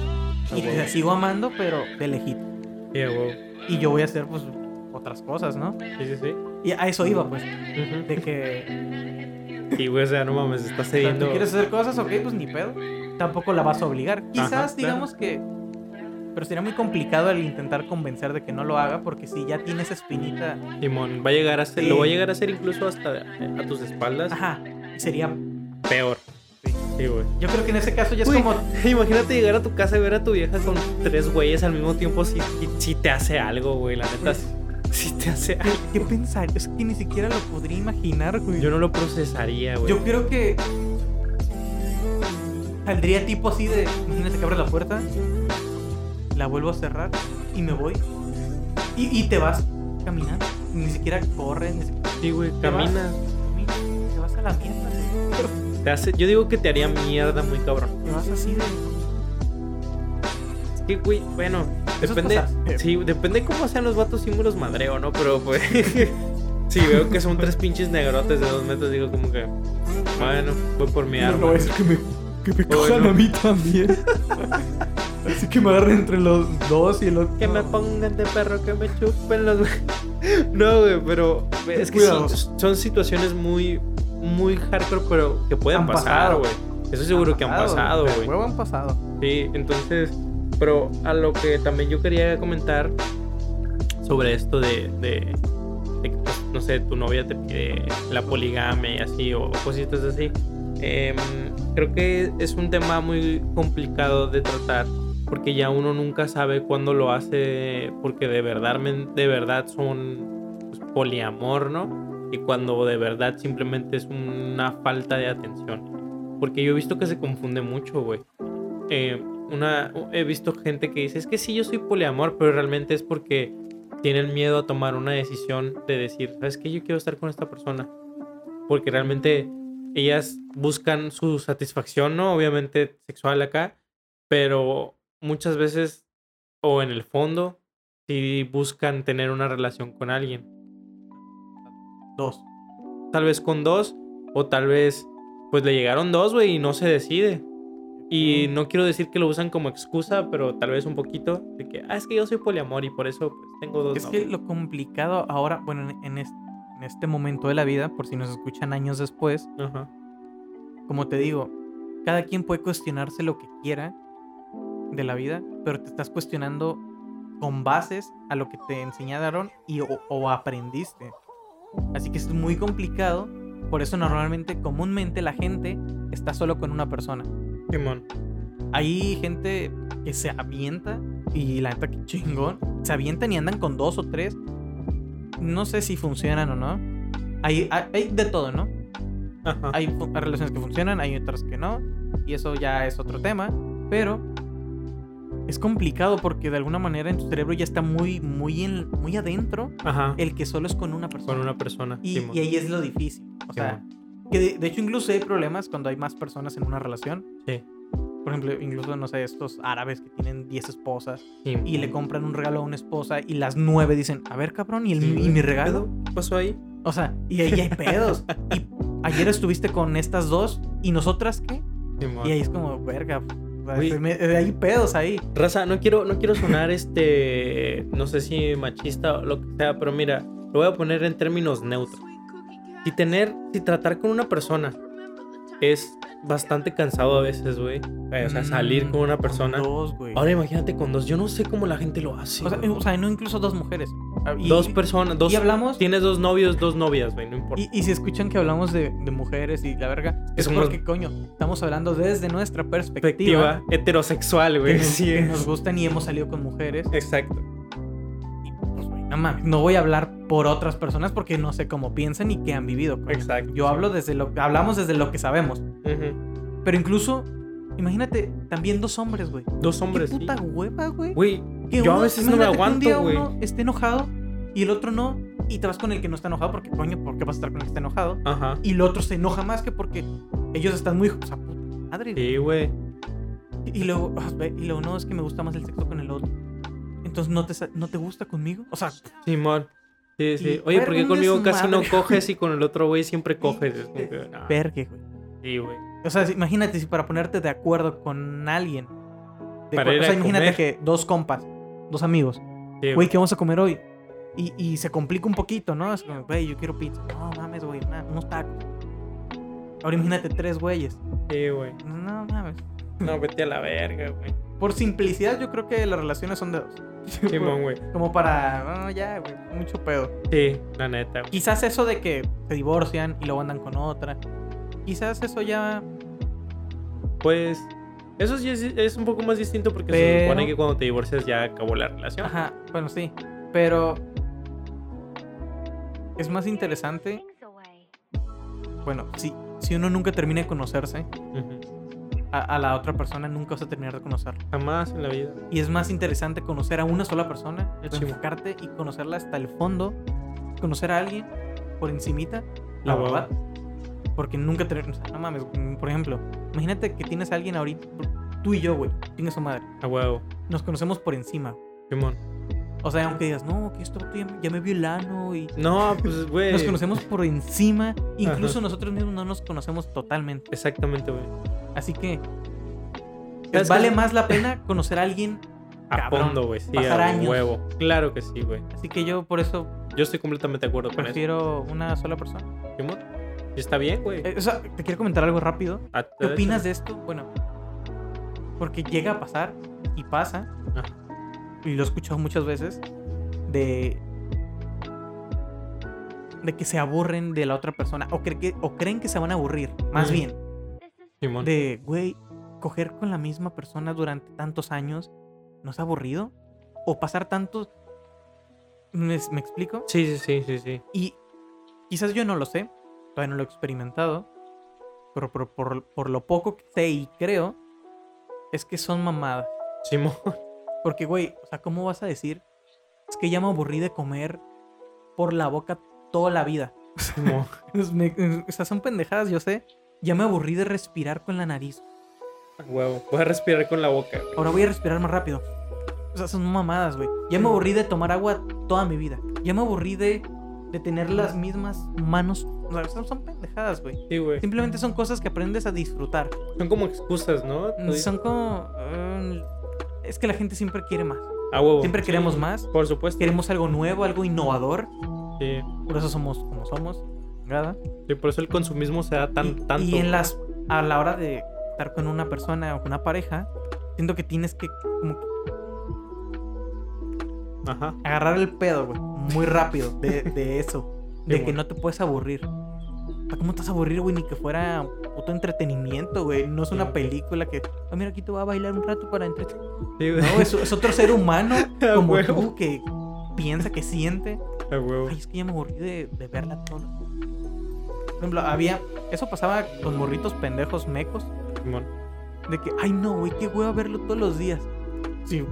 Y te sigo amando, pero de lejito. Y yo voy a hacer, pues, otras cosas, ¿no? Sí, sí, sí. Y a eso iba, pues, de que Y güey, o sea, no mames, está o sea, cediendo. ¿tú quieres hacer cosas? Ok, pues ni pedo. tampoco la vas a obligar. Quizás, digamos que. Pero sería muy complicado el intentar convencer de que no lo haga, porque si ya tienes espinita. Simón, va a llegar a ser, lo va a llegar a hacer incluso hasta a tus espaldas. Ajá. Sería peor. Sí, güey. Yo creo que en ese caso ya es como. [LAUGHS] Imagínate llegar a tu casa y ver a tu vieja con tres güeyes al mismo tiempo si, si te hace algo, güey. La neta, si te hace algo. ¿Qué, pensar? Es que ni siquiera lo podría imaginar, güey. Yo no lo procesaría, güey. Yo creo que. Saldría tipo así de. Imagínate que abre la puerta, la vuelvo a cerrar y me voy. Y, te vas caminando. Ni siquiera corres. Ni siquiera... Sí, güey, caminas. Te vas a la mierda, yo digo que te haría mierda muy cabrón. Te vas así de. Güey, bueno, depende. Sí, depende cómo sean los vatos símbolos madreo, ¿no? Pero, pues. [LAUGHS] sí, veo que son tres pinches negrotes de dos metros. Digo, como que. Bueno, voy por mi arma. No, no, es que me, que me cojan a mí también. Así que me agarren entre los dos y el otro. Que me pongan de perro, que me chupen los. [LAUGHS] no, güey, pero. Es que son situaciones muy muy hardcore, pero que pueden pasar, güey. Eso seguro que han pasado, güey. han pasado. Sí, entonces, pero a lo que también yo quería comentar sobre esto de, de, pues, no sé, tu novia te pide la poligamia y así, o cositas así. Em, creo que es un tema muy complicado de tratar porque ya uno nunca sabe cuándo lo hace porque de verdad, de verdad son pues, poliamor, ¿no? y cuando de verdad simplemente es una falta de atención. Porque yo he visto que se confunde mucho, güey. Eh, una, he visto gente que dice, es que sí, yo soy poliamor, pero realmente es porque tienen miedo a tomar una decisión de decir, ¿sabes qué? Yo quiero estar con esta persona. Porque realmente ellas buscan su satisfacción, ¿no? Obviamente sexual acá, pero muchas veces, o en el fondo, sí buscan tener una relación con alguien. Dos. Tal vez con dos. O tal vez, pues le llegaron dos, güey, y no se decide. Y no quiero decir que lo usan como excusa, pero tal vez un poquito de que, ah, es que yo soy poliamor y por eso pues, tengo dos. Es que lo complicado ahora, bueno, en este, en este momento de la vida, por si nos escuchan años después, como te digo, cada quien puede cuestionarse lo que quiera de la vida, pero te estás cuestionando con bases a lo que te enseñaron y o aprendiste. Así que es muy complicado. Por eso normalmente, comúnmente la gente está solo con una persona. Simón. Hay gente que se avienta y la neta que chingón. Se avientan y andan con dos o tres. No sé si funcionan o no. Hay, hay, de todo, ¿no? Hay relaciones que funcionan, hay otras que no. Y eso ya es otro tema. Pero es complicado porque de alguna manera en tu cerebro ya está muy, muy, en, muy adentro el que solo es con una persona. Con una persona. Y, ahí es lo difícil. O sea, que de, hecho incluso hay problemas cuando hay más personas en una relación. Sí. Por ejemplo, incluso, no sé, estos árabes que tienen 10 esposas y le compran un regalo a una esposa y las nueve dicen, a ver, cabrón, ¿y, el, ¿y mi regalo? ¿Qué pasó ahí? O sea, y ahí hay pedos. y ayer estuviste con estas dos y nosotras qué? y ahí es como, verga, hay pedos ahí. Raza, no quiero, no quiero sonar este, no sé si machista o lo que sea, pero mira, lo voy a poner en términos neutros. Si tener, si tratar con una persona es bastante cansado a veces, güey. O sea, salir con una persona. Dos, güey. Ahora imagínate con dos. Yo no sé cómo la gente lo hace. O sea, no incluso dos mujeres. Ah, dos personas, dos. Y hablamos. Tienes dos novios, dos novias, güey, no importa. Y, si escuchan que hablamos de, mujeres y la verga, es porque, coño, estamos hablando desde nuestra perspectiva. heterosexual, güey. sí. que nos gustan y hemos salido con mujeres. Exacto no voy a hablar por otras personas porque no sé cómo piensan y qué han vivido. Exacto. Yo hablo desde lo hablamos desde lo que sabemos. Pero incluso, imagínate, también dos hombres, güey. Dos hombres. Qué puta hueva, güey. Güey, yo a veces no me aguanto, güey. uno esté enojado y el otro no. Y te vas con el que no está enojado porque, coño, ¿por qué vas a estar con el que está enojado? Ajá. Y el otro se enoja más que porque ellos están muy. O sea, puta madre. Sí, güey. Y luego, ah, y luego, no, es que me gusta más el sexo con el otro. Entonces, ¿no te, no te gusta conmigo? O sea... Simón. Sí, sí. Oye, ¿por qué conmigo casi no coges y con el otro güey siempre coges? Es güey. Sí, güey. O sea, imagínate si para ponerte de acuerdo con alguien. para o sea, imagínate que dos compas, dos amigos. güey, ¿qué vamos a comer hoy? Y, y, se complica un poquito, ¿no? Es como, güey, yo quiero pizza. No mames, güey, unos tacos. Ahora imagínate tres güeyes. Sí, güey. No mames. No, vete a la verga, güey. Por simplicidad, yo creo que las relaciones son de dos. [LAUGHS] Simón, güey. Como para, no, ya, güey, mucho pedo. Sí, la neta. Güey. Quizás eso de que se divorcian y luego andan con otra. Quizás eso ya. Pues. Eso sí es, un poco más distinto porque se supone que cuando te divorcias ya acabó la relación. Ajá, bueno, sí. Pero. Es más interesante. Bueno, si, si uno nunca termina de conocerse, a, la otra persona nunca vas a terminar de conocer. Jamás en la vida. Y es más interesante conocer a una sola persona, enfocarte y conocerla hasta el fondo, conocer a alguien por encimita, la verdad. Porque nunca te... no mames, por ejemplo, imagínate que tienes a alguien ahorita, tú y yo, güey, tienes su madre. A huevo. Nos conocemos por encima. Simón. O sea, aunque digas, no, que esto ya, ya me vio el ano y... No, pues, güey. Nos conocemos por encima. Incluso nosotros mismos no nos conocemos totalmente. Exactamente, güey. Así que vale más la pena conocer a alguien a fondo, güey. Sí, pasar a años. huevo. Claro que sí, güey. Así que yo por eso. Yo estoy completamente de acuerdo con eso. Prefiero una sola persona. Y está bien, güey. Eh, o sea, te quiero comentar algo rápido. Ah, ¿Qué opinas de esto? Bueno, porque llega a pasar y pasa. Y lo he escuchado muchas veces. De. De que se aburren de la otra persona. O, que, o creen que se van a aburrir. Más bien de, güey, coger con la misma persona durante tantos años, ¿no es aburrido? O pasar tantos... ¿Me, explico? Sí, sí, sí, sí, sí. Y quizás yo no lo sé, todavía no lo he experimentado, pero por, lo poco que sé y creo, es que son mamadas. Simón. [LAUGHS] Porque, güey, o sea, ¿cómo vas a decir? Es que ya me aburrí de comer por la boca toda la vida. Simón. [LAUGHS] o sea, son pendejadas, yo sé. Ya me aburrí de respirar con la nariz. Huevo, voy a respirar con la boca. Ahora voy a respirar más rápido. O sea, son mamadas, güey. Ya me aburrí de tomar agua toda mi vida. Ya me aburrí de, de tener las mismas manos. O sea, son, pendejadas, güey. Sí, güey. Simplemente son cosas que aprendes a disfrutar. Son como excusas, ¿no? Mm, son como. Mm, es que la gente siempre quiere más. Ah, huevo. Siempre queremos más. Por supuesto. Queremos algo nuevo, algo innovador. Sí. Por eso somos como somos. Sí, por eso el consumismo se da tan, y, tanto. Y en las, a la hora de estar con una persona o con una pareja, siento que tienes que como Ajá. agarrar el pedo, güey, muy rápido de, de eso. [LAUGHS] de que no te puedes aburrir. ¿Cómo te vas a aburrir, güey? Ni que fuera puto entretenimiento, güey. No es una película que, ah, mira, aquí te voy a bailar un rato para entretener. no, es, es, otro ser humano [LAUGHS] como tú que piensa, que siente. Ay, es que ya me aburrí de, de verla todo. Por ejemplo, había. Eso pasaba con morritos pendejos mecos. De que, ay no, güey, qué a verlo todos los días. Sí.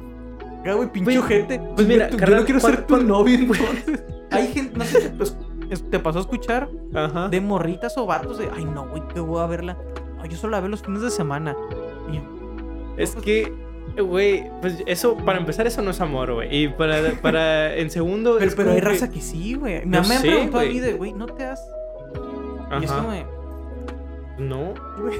güey, pinche gente. Pues mira, yo no quiero ser tu novio [LAUGHS] entonces. Hay gente, no sé, pues, te pasó a escuchar Ajá. de morritas o vatos de, ay no, güey, qué a verla. Ay, yo solo la veo los fines de semana. es pues, que, güey, pues eso, para empezar, eso no es amor, güey. Y para, para [LAUGHS] en segundo. Pero, pero hay raza que sí, güey. Me, me han preguntado a mí de, güey, ¿no te has y es como No, güey.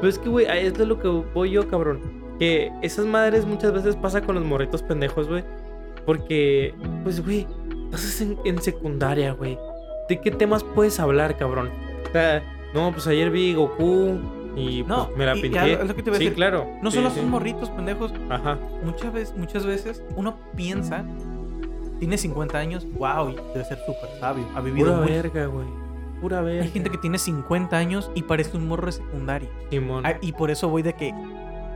Pues es que, güey, esto es lo que voy yo, cabrón. Que esas madres muchas veces pasa con los morritos pendejos, güey. Porque, pues, güey, estás en, secundaria, güey. ¿De qué temas puedes hablar, cabrón? O sea, no, pues ayer vi Goku y pues, me la pinté. es lo que te sí, claro. No solo son morritos pendejos. Ajá. Muchas veces, muchas veces uno piensa, tiene 50 años, wow, debe ser súper sabio. Ha vivido. Pura verga, güey. Pura vez. Hay gente que tiene 50 años y parece un morro de secundaria. Simón. Ah, y por eso voy de que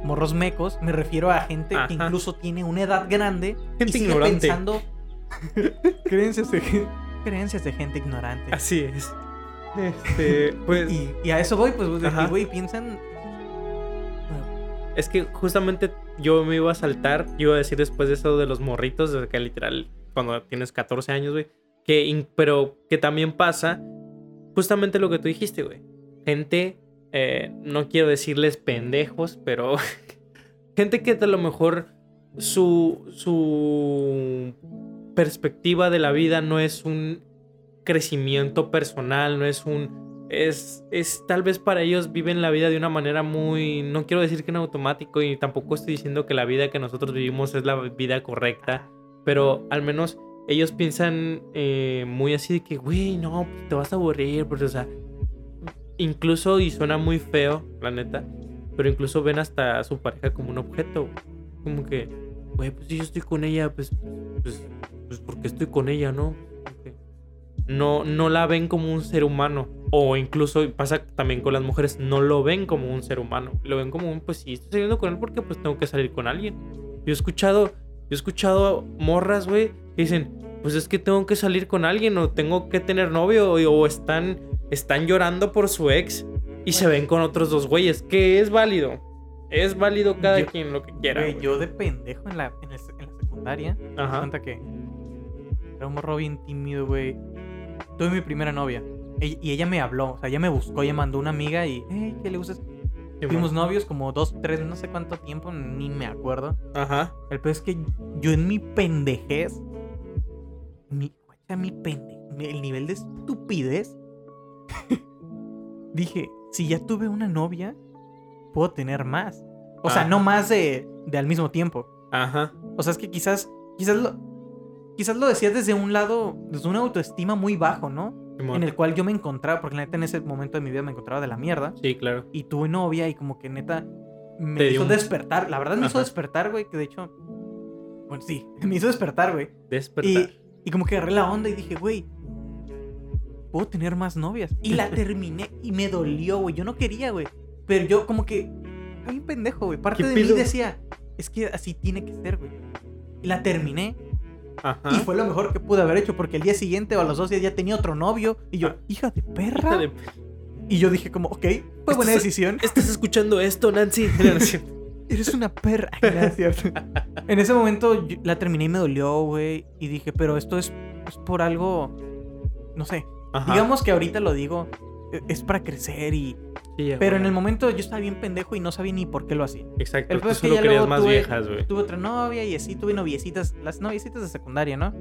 morros mecos, me refiero a gente que incluso tiene una edad grande gente y ignorante. pensando [LAUGHS] creencias de gente, creencias de gente ignorante. Así es. Este, [LAUGHS] pues y, a eso voy, pues güey piensan es que justamente yo me iba a saltar, iba a decir después de eso de los morritos, de que literal cuando tienes 14 años, güey, que pero que también pasa justamente lo que tú dijiste, güey. Gente, eh, no quiero decirles pendejos, pero [LAUGHS] gente que a lo mejor su, su perspectiva de la vida no es un crecimiento personal, no es un... Es, es tal vez para ellos viven la vida de una manera muy... No quiero decir que en automático y tampoco estoy diciendo que la vida que nosotros vivimos es la vida correcta, pero al menos ellos piensan eh, muy así de que, güey, no, pues, te vas a aburrir, porque, o sea, incluso, y suena muy feo, la neta, pero incluso ven hasta a su pareja como un objeto. Como que, güey, pues si yo estoy con ella, pues, pues, pues porque estoy con ella, ¿no? No, no la ven como un ser humano. O incluso pasa también con las mujeres, no lo ven como un ser humano. Lo ven como un, pues sí, estoy saliendo con él porque pues tengo que salir con alguien. Yo he escuchado, yo he escuchado morras, güey, que dicen, pues es que tengo que salir con alguien o tengo que tener novio o, están, están llorando por su ex y se ven con otros dos güeyes, que es válido. Es válido cada quien lo que quiera. yo de pendejo en la, en, la secundaria, me cuenta que era un morro bien tímido, güey. Tuve mi primera novia y ella me habló, o sea, ella me buscó, ella mandó una amiga y, hey, ¿qué le gustas? Fuimos novios como dos, tres, no sé cuánto tiempo, ni me acuerdo. Ajá. El peor es que yo en mi pendejez mi, mi el nivel de estupidez. [LAUGHS] Dije, si ya tuve una novia, puedo tener más. O sea, no más de, de, al mismo tiempo. Ajá. O sea, es que quizás, quizás lo, quizás lo decías desde un lado, desde una autoestima muy bajo, ¿no? En el cual yo me encontraba, porque neta en ese momento de mi vida me encontraba de la mierda. Sí, claro. Y tuve novia y como que neta me hizo despertar. La verdad me hizo despertar, güey, que de hecho... Bueno, sí, [LAUGHS] me hizo despertar, güey. Despertar. Y como que agarré la onda y dije, güey, puedo tener más novias. Y la [LAUGHS] terminé y me dolió, güey. Yo no quería, güey. Pero yo como que... Hay un pendejo, güey. Parte de mí decía, es que así tiene que ser, güey. Y la terminé. Ajá. Y fue lo mejor que pude haber hecho porque el día siguiente o a los dos días ya tenía otro novio. Y yo, ah. hija de perra. Y yo dije como, ok, fue buena decisión. ¿Estás escuchando esto, Nancy? [LAUGHS] Eres una perra. [LAUGHS] en ese momento la terminé y me dolió, güey. Y dije, pero esto es, por algo. No sé. Digamos que ahorita lo digo. E, es para crecer y. pero en el momento yo estaba bien pendejo y no sabía ni por qué lo hacía. Exacto. El tú solo querías más viejas, güey. Tuve otra novia y así tuve noviecitas. Las noviecitas de secundaria, ¿no?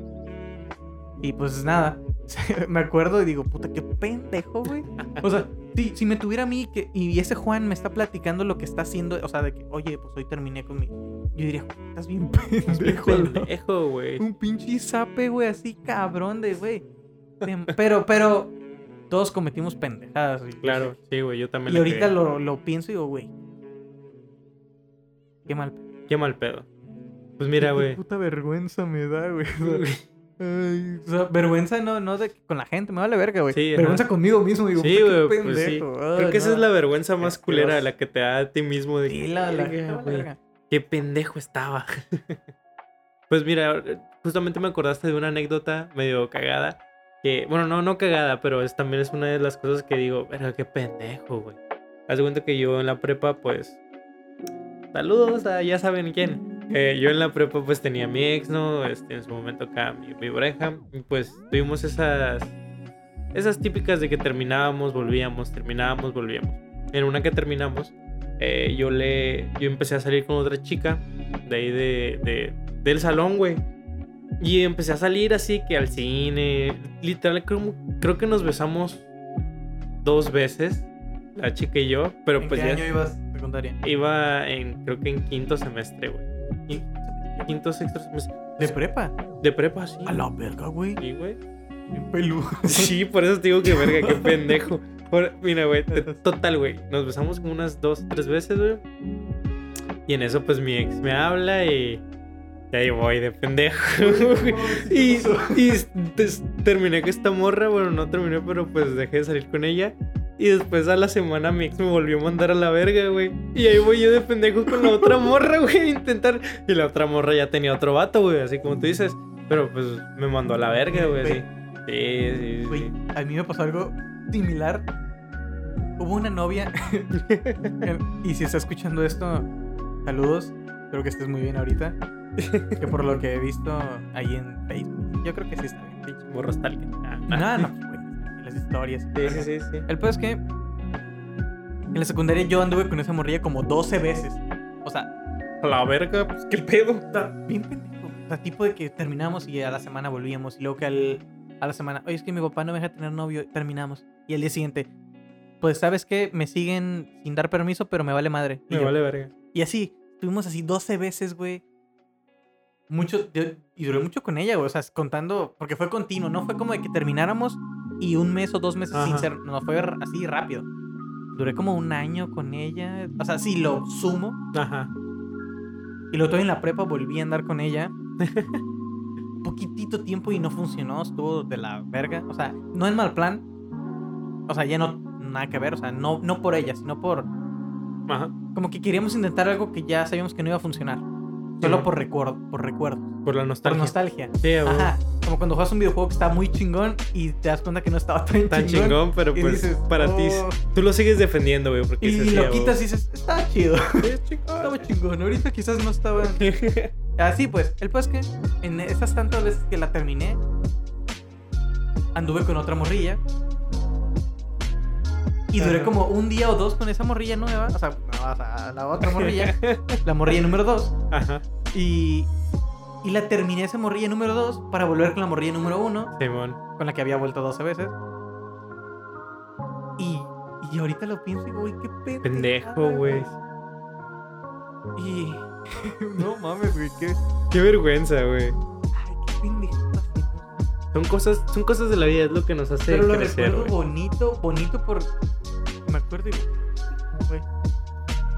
Y pues nada. [LAUGHS] me acuerdo y digo, puta, qué pendejo, güey. O sea, si, si me tuviera a mí que, y ese Juan me está platicando lo que está haciendo, o sea, de que, oye, pues hoy terminé con mi. Yo diría, estás bien pendejo. pendejo, güey. Un pinche sape, güey, así cabrón de, güey. Pero, pero, todos cometimos pendejadas. Claro, sí, güey, yo también. Y ahorita lo, lo, pienso y digo, güey. Qué mal pedo. Qué mal pedo. Pues mira, güey. Qué puta vergüenza me da, güey. [LAUGHS] o sea, vergüenza no, no de, con la gente, me vale verga, güey. vergüenza conmigo mismo, digo, sí, güey, pues sí. Creo que esa es la vergüenza más culera, la que te da a ti mismo. De sí, la, la, Qué pendejo estaba. [LAUGHS] pues mira, justamente me acordaste de una anécdota medio cagada. Que, bueno, no, no cagada, pero es, también es una de las cosas que digo, pero qué pendejo, güey. Haz de cuenta que yo en la prepa, pues. Saludos ya saben quién. Eh, yo en la prepa pues tenía a mi ex, ¿no? Este, en su momento acá mi, mi pareja. Y pues tuvimos esas, esas típicas de que terminábamos, volvíamos, terminábamos, volvíamos. En una que terminamos, eh, yo le yo empecé a salir con otra chica de ahí de, de del salón, güey. Y empecé a salir así que al cine. Literal, creo, creo que nos besamos dos veces, la chica y yo. Pero ¿En pues qué año ibas secundaria? Iba en, creo que en quinto semestre, güey. Quinto, sexto ¿De prepa? De prepa, sí. A la verga, güey. Sí, güey. Pelú. [LAUGHS] Sí, por eso te digo que verga, qué pendejo. mira, güey, [LAUGHS] total, güey. Nos besamos como unas dos, tres veces, güey. Y en eso, pues mi ex me habla y. Y ahí voy de pendejo. [LAUGHS] [LAUGHS] y, y terminé con esta morra. Bueno, no terminé, pero pues dejé de salir con ella. Y después a la semana mi ex me volvió a mandar a la verga, güey. Y ahí voy yo de pendejo con la otra morra, güey, a intentar. Y la otra morra ya tenía otro vato, güey, así como tú dices. Pero pues me mandó a la verga, güey, así. Sí, sí, sí. a mí me pasó algo similar. Hubo una novia. [LAUGHS] y si está escuchando esto, saludos. Espero que estés muy bien ahorita. que por lo que he visto ahí en Facebook. Yo creo que sí está bien. Morro stalker. Ah, no, no historias. Sí, sí, sí, sí. El peor es que en la secundaria yo anduve con esa morrilla como 12 veces. O sea, a la verga, pues qué pedo. Está bien pendejo. O sea, tipo de que terminamos y a la semana volvíamos. Y luego que al, a la semana, oye, es que mi papá no me deja tener novio, terminamos. Y al día siguiente, pues sabes que me siguen sin dar permiso, pero me vale madre. me vale verga. Y así, estuvimos así 12 veces, güey. Mucho, y duré mucho con ella, güey. O sea, contando, porque fue continuo, no fue como de que termináramos y un mes o dos meses sin ser. No, fue así rápido. duré como un año con ella. O sea, si lo sumo. Ajá. Y luego todavía en la prepa volví a andar con ella. [LAUGHS] Poquitito tiempo y no funcionó, estuvo de la verga. O sea, no es mal plan. O sea, ya no nada que ver. O sea, no, no por ella, sino por. Ajá. Como que queríamos intentar algo que ya sabíamos que no iba a funcionar. Solo por recuerdo, por recuerdo. Por la nostalgia. Por nostalgia. Sí, Ajá. Como cuando juegas un videojuego que está muy chingón y te das cuenta que no estaba tan, tan chingón. pero pues para ti oh". tú lo sigues defendiendo, güey, porque y lo quitas y dices, estaba chido. [LAUGHS] estaba chingón. Ahorita quizás no estaba. [LAUGHS] Así pues, el pues que en esas tantas veces que la terminé, anduve con otra morrilla y duré como un día o dos con esa morrilla nueva. O sea, la otra morrilla. [LAUGHS] la morrilla número dos. Ajá. Y, y la terminé esa morrilla número dos para volver con la morrilla número uno. Simón. Con la que había vuelto 12 veces. Y, y ahorita lo pienso y digo, güey, qué pendejo. Pendejo, güey. Y. [LAUGHS] no mames, güey, qué. Qué vergüenza, güey. Ay, qué pendejo. Son cosas, son cosas de la vida, es lo que nos hace Pero lo recuerdo bonito, bonito por me acuerdo y. Güey.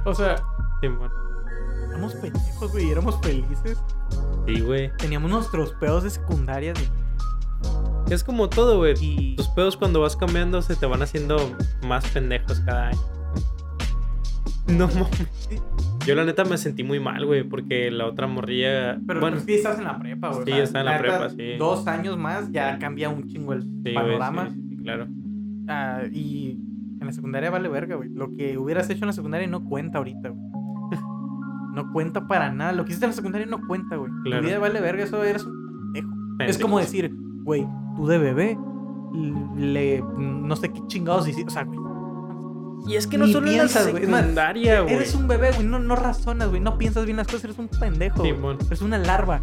O sea. Sí, bueno. Éramos pendejos, güey. Éramos felices. Sí, güey. Teníamos nuestros pedos de secundaria. Es como todo, güey. Y... Tus pedos cuando vas cambiando se te van haciendo más pendejos cada año. No mames. Yo la neta me sentí muy mal, güey, porque la otra morrilla. Pero bueno, sí estás en la prepa, güey. Sí, está en la, prepa, sí. Dos años más ya cambia un chingo el panorama. sí, claro. Ah, y en la secundaria vale verga, güey. Lo que hubieras hecho en la secundaria no cuenta ahorita, güey. No cuenta para nada. Lo que hiciste en la secundaria no cuenta, güey. La vida vale verga, eso eres un pendejo. Es como decir, güey, tú de bebé, le. No sé qué chingados hiciste. O sea, güey. Y es que no solo piensas, en la secundaria, güey. Eres un bebé, güey. No, no razonas, güey. No piensas bien las cosas. Eres un pendejo. Sí, eres una larva.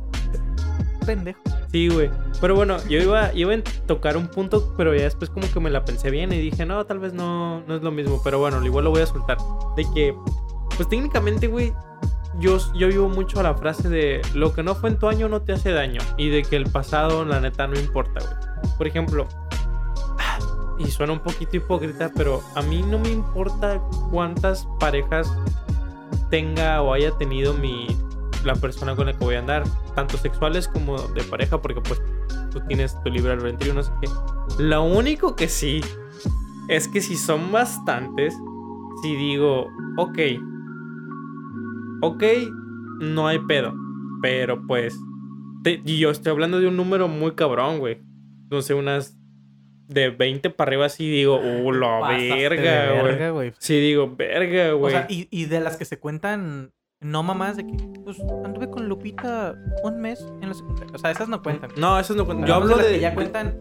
[LAUGHS] pendejo. Sí, güey. Pero bueno, yo iba, iba a tocar un punto, pero ya después como que me la pensé bien y dije, no, tal vez no, no es lo mismo. Pero bueno, igual lo voy a soltar. De que, pues técnicamente, güey, yo, yo vivo mucho a la frase de lo que no fue en tu año no te hace daño. Y de que el pasado, la neta, no importa, güey. Por ejemplo, y suena un poquito hipócrita, pero a mí no me importa cuántas parejas tenga o haya tenido mi, la persona con la que voy a andar, tanto sexuales como de pareja, porque pues tú tienes tu libre albedrío, no sé qué. Lo único que sí es que si son bastantes, si digo, ok, ok, no hay pedo, pero pues, y yo estoy hablando de un número muy cabrón, güey. No sé, unas de 20 para arriba sí digo, uh, la verga, güey. Sí digo, verga, güey. O sea, y, y, de las que se cuentan no mamás de que, pues, anduve con Lupita un mes en la secundaria. O sea, esas no cuentan. No, esas no cuentan. Yo hablo de, que ya cuentan.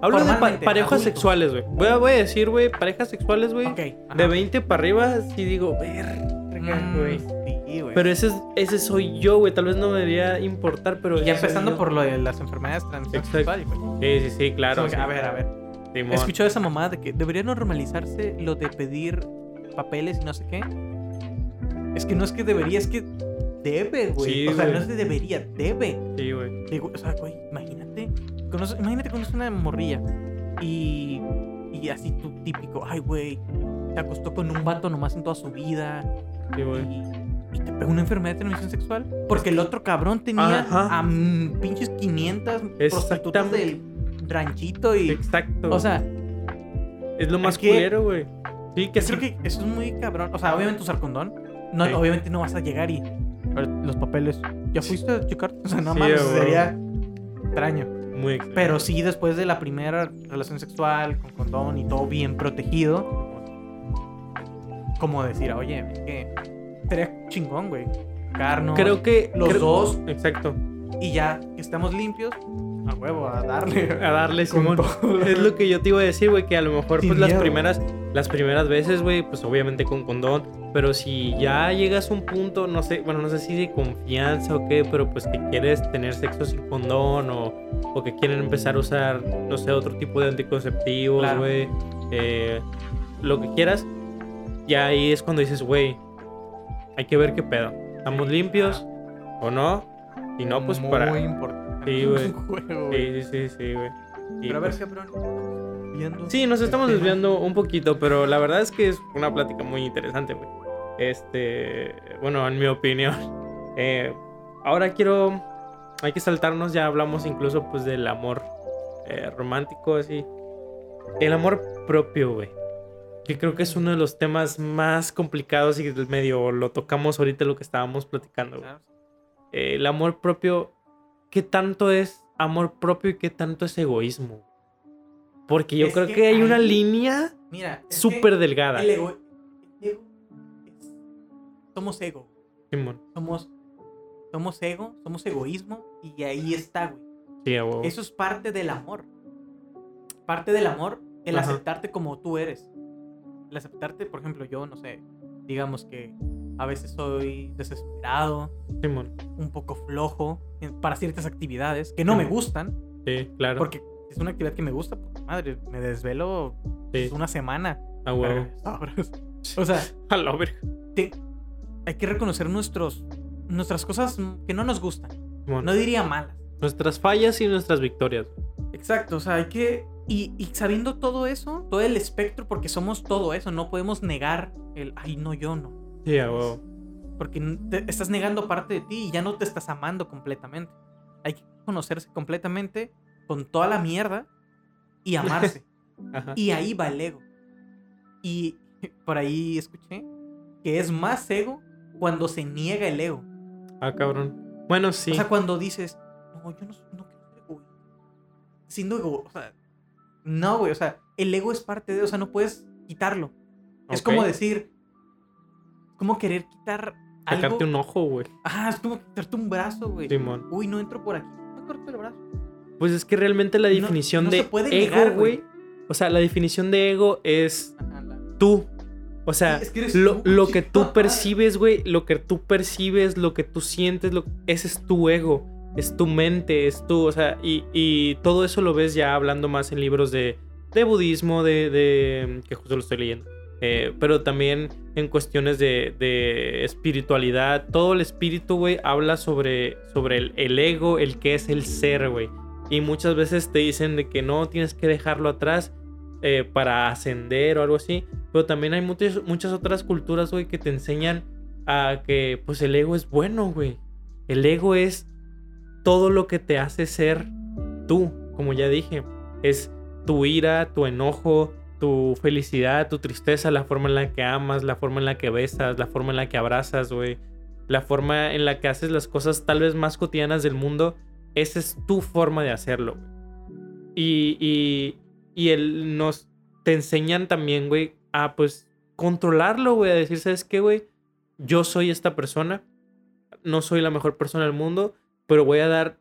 hablo de parejas sexuales, güey. Voy a, voy a decir, güey, parejas sexuales, güey. de 20 para arriba, sí digo, verga, mm, güey. Sí, güey. Pero ese, ese soy yo, güey. Tal vez no me debería importar, pero. Y ya empezando por lo de las enfermedades transexuales. Sí, sí, sí, claro. A ver, a ver. He escuchado esa mamada de que debería normalizarse lo de pedir papeles y no sé qué es que no es que debería, es que debe, güey. o sea, no es que debería, debe. Sí, güey. O sea, güey, imagínate. Conoce, imagínate conoces una morrilla y, y así tú típico, ay, güey, se acostó con un vato nomás en toda su vida. Sí, güey. Y, te pegó una enfermedad de transmisión sexual. Porque el otro cabrón tenía a pinches 500 prostitutas del ranchito y. Exacto. O sea. Es lo más culero, güey. Sí, que Creo que eso es muy cabrón. O sea, obviamente usar condón. No, Obviamente no vas a llegar y los papeles. ¿Ya fuiste a checar? O sea, nada más sería extraño. Muy extraño. Pero sí, después de la primera relación sexual, con condón y todo bien protegido, como decir, oye, es que sería chingón, güey. Carno. Creo que. Los dos. Exacto. Y ya que estamos limpios, a huevo, a darle. A darle, Simón. Es lo que yo te iba a decir, güey, que a lo mejor, pues las primeras, las primeras veces, güey, pues obviamente con condón. Pero si ya llegas a un punto, no sé, bueno, no sé si de confianza o qué, pero pues que quieres tener sexo sin condón o, o que quieren empezar a usar, no sé, otro tipo de anticonceptivos, güey. Eh, lo que quieras. Ya ahí es cuando dices, güey, hay que ver qué pedo. ¿Estamos limpios o no? Y no, pues para. Muy importante. [LAUGHS] Sí, güey. Sí, sí, sí, güey. Pero a ver, pues... cabrón. Sí, nos estamos desviando un poquito, pero la verdad es que es una plática muy interesante, güey. Este, bueno, en mi opinión. [LAUGHS] Eh, ahora quiero, hay que saltarnos, ya hablamos incluso pues del amor eh, romántico, así. El amor propio, güey. Que creo que es uno de los temas más complicados y medio lo tocamos ahorita lo que estábamos platicando. el amor propio, ¿qué tanto es amor propio y qué tanto es egoísmo? Porque yo creo que, hay una línea súper delgada. El ego, somos ego. Somos, somos ego, somos egoísmo y ahí está, güey. Sí, Eso es parte del amor. Parte del amor, el aceptarte como tú eres el aceptarte, por ejemplo, yo, no sé, digamos que a veces soy desesperado, un poco flojo para ciertas actividades que no me gustan. Sí, claro. Porque es una actividad que me gusta, pues, madre, me desvelo una semana. Ah, huevo. [LAUGHS] O sea, [LAUGHS] a la verga. hay que reconocer nuestros, nuestras cosas que no nos gustan. No diría malas. Nuestras fallas y nuestras victorias. Exacto, o sea, hay que y, sabiendo todo eso, todo el espectro, porque somos todo eso, no podemos negar el, ay, no, yo no. Sí, Porque estás negando parte de ti y ya no te estás amando completamente. Hay que conocerse completamente con toda la mierda y [LAUGHS] amarse. y ahí va el ego. Y [LAUGHS] por ahí escuché que es más ego cuando se niega el ego. Ah, cabrón. Bueno, sí. O sea, cuando dices, no, yo no, no quiero ser ego. Siendo ego, o sea, no, güey, o sea, el ego es parte de, o sea, no puedes quitarlo. Es como decir, como querer quitar algo. un ojo, güey. Ah, es como quitarte un brazo, güey. Simón. Uy, no entro por aquí. No corto el brazo. Pues es que realmente la definición de ego, güey. O sea, la definición de ego es tú. O sea, lo, lo que tú percibes, güey, lo que tú percibes, lo que tú sientes, lo, ese es tu ego es tu mente, es tú, o sea, y, todo eso lo ves ya hablando más en libros de, de budismo, de, de, que justo lo estoy leyendo, eh, pero también en cuestiones de, de espiritualidad, todo el espíritu, güey, habla sobre, sobre el, el, ego, el que es el ser, güey, y muchas veces te dicen de que no tienes que dejarlo atrás. Eh, para ascender o algo así, pero también hay muchas, muchas otras culturas, güey, que te enseñan a que pues el ego es bueno, güey. El ego es todo lo que te hace ser tú, como ya dije, es tu ira, tu enojo, tu felicidad, tu tristeza, la forma en la que amas, la forma en la que besas, la forma en la que abrazas, güey, la forma en la que haces las cosas tal vez más cotidianas del mundo, esa es tu forma de hacerlo. Y, y, y él nos te enseñan también, güey, a pues controlarlo, güey, a decir, ¿sabes qué, güey? Yo soy esta persona, no soy la mejor persona del mundo, pero voy a dar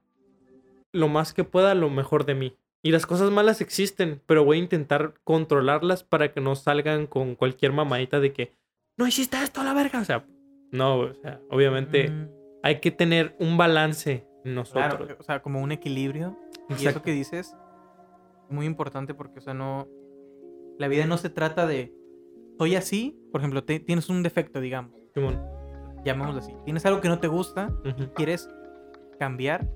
lo más que pueda lo mejor de mí. Y las cosas malas existen, pero voy a intentar controlarlas para que no salgan con cualquier mamadita de que no hiciste esto a la verga. O sea, no, o sea, obviamente mm. hay que tener un balance en nosotros. Claro, o sea, como un equilibrio. Y eso que dices, muy importante porque, o sea, no. La vida no se trata de. Soy así, por ejemplo, tienes un defecto, digamos. Simón. Llamémoslo así. Tienes algo que no te gusta, quieres cambiar,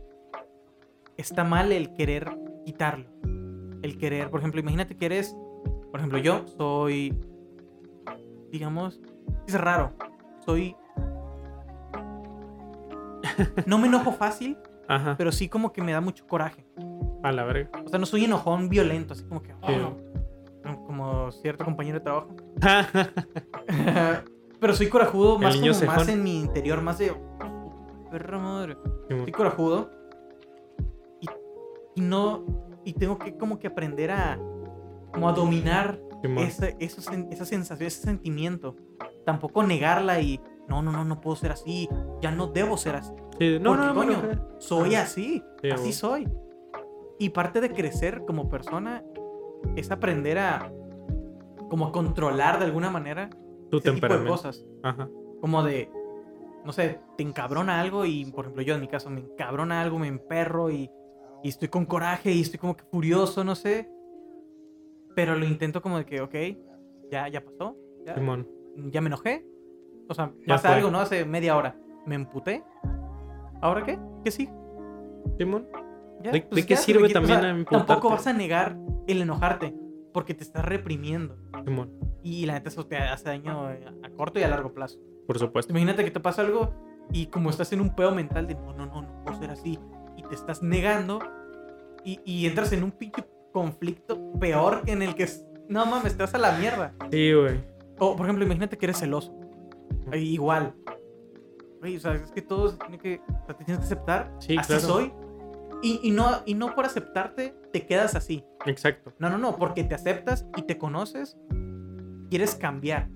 está mal el querer quitarlo. El querer, por ejemplo, imagínate que eres, por ejemplo, yo soy, digamos, es raro, soy... [LAUGHS] No me enojo fácil, pero sí como que me da mucho coraje. A la verga. O sea, no soy enojón violento, así como que... Oh, como cierto compañero de trabajo. [LAUGHS] [LAUGHS] pero soy corajudo más, como, más en mi interior, más de perra madre. Estoy corajudo. Y, no. Y tengo que como que aprender a. Como a dominar esa, esa sensación, ese sentimiento. Tampoco negarla y. No, no, no, no puedo ser así. Ya no debo ser así. no, no, coño, soy así. así soy. Y parte de crecer como persona es aprender a. Como a controlar de alguna manera. Tu temperamento. cosas. Como de no sé, te encabrona algo y, por ejemplo, yo en mi caso me encabrona algo, me emperro y, y estoy con coraje y estoy como que furioso, no sé. Pero lo intento como de que, ok, ya, ya pasó. Ya, ya me enojé. O sea, pasa algo, ¿no? Hace media hora. Me emputé. ¿Ahora qué? ¿Qué sí? Simón. ¿De, pues, qué sirve también Tampoco vas a negar el enojarte. porque te estás reprimiendo. Y la neta eso te hace daño a corto y a largo plazo. Por supuesto. Imagínate que te pasa algo y como estás en un pedo mental de no, no, no, no puedo ser así, y te estás negando y, y entras en un pinche conflicto peor que en el que no mames, te vas a la mierda. Sí, güey. O por ejemplo, imagínate que eres celoso. igual. O sea, es que todo se tiene que. O sea, te tienes que aceptar. Sí, así soy. Y, y, no, y no por aceptarte te quedas así. Exacto. No, no, no, porque te aceptas y te conoces, quieres cambiar.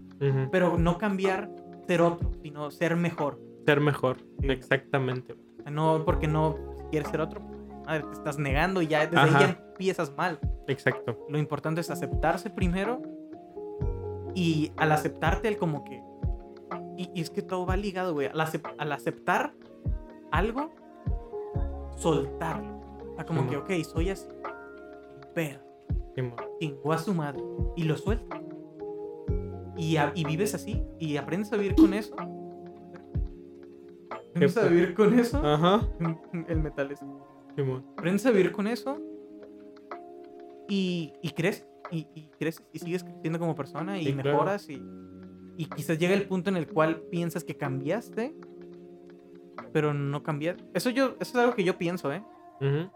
Pero no cambiar ser otro, sino ser mejor. Ser mejor, exactamente. No porque no quieres ser otro, madre, te estás negando y ya desde ahí ya empiezas mal. Exacto. Lo importante es aceptarse primero y al aceptarte el como que... Y, es que todo va ligado, güey. Al, aceptar algo, soltarlo. O sea, como que, ok, soy así. Pero... Chingó a su madre. Y lo suelta. Y, y, vives así. Y aprendes a vivir con eso. Aprendes a vivir con eso. Ajá. El metal es. Aprendes a vivir con eso. Y, y creces. Y, y, creces y sigues creciendo como persona y mejoras. Y, y quizás llega el punto en el cual piensas que cambiaste. Pero no cambiaste. Eso, yo, eso es algo que yo pienso, ¿eh?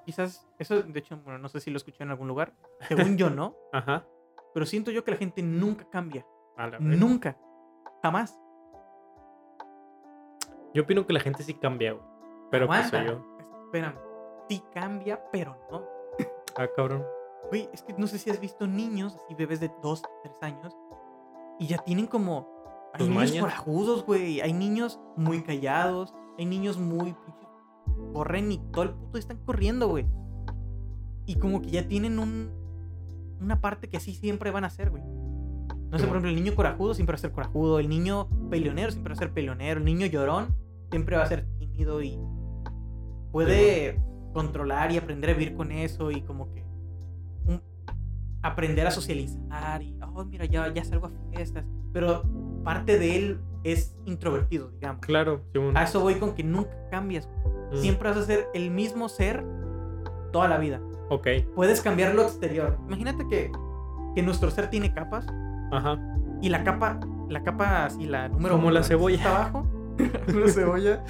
Quizás, eso de hecho, bueno, no sé si lo escuché en algún lugar. Según yo, no. [LAUGHS] Ajá. Pero siento yo que la gente nunca cambia. Nunca. Jamás. Yo opino que la gente sí cambia, Pero qué soy yo. Espérame. Sí cambia, pero no. Ah, cabrón. Güey, es que no sé si has visto niños, así bebés de 2, 3 años, y ya tienen como. Hay niños corajudos, güey. Hay niños muy callados. Hay niños muy. Corren y todo el puto están corriendo, güey. Y como que ya tienen un. Una parte que sí siempre van a ser, güey. No sé, por ejemplo, el niño corajudo siempre va a ser corajudo. El niño peleonero siempre va a ser peleonero. El niño llorón siempre va a ser tímido y puede controlar y aprender a vivir con eso y como que aprender a socializar y, oh, mira, ya, ya salgo a fiestas. Pero parte de él es introvertido, digamos. Claro. A eso voy con que nunca cambias. Mm. Siempre vas a ser el mismo ser toda la vida. Ok. Puedes cambiar lo exterior. Imagínate que, que nuestro ser tiene capas. Ajá. Y la capa, la capa así, la número Como la cebolla. Está abajo. [LAUGHS] la cebolla.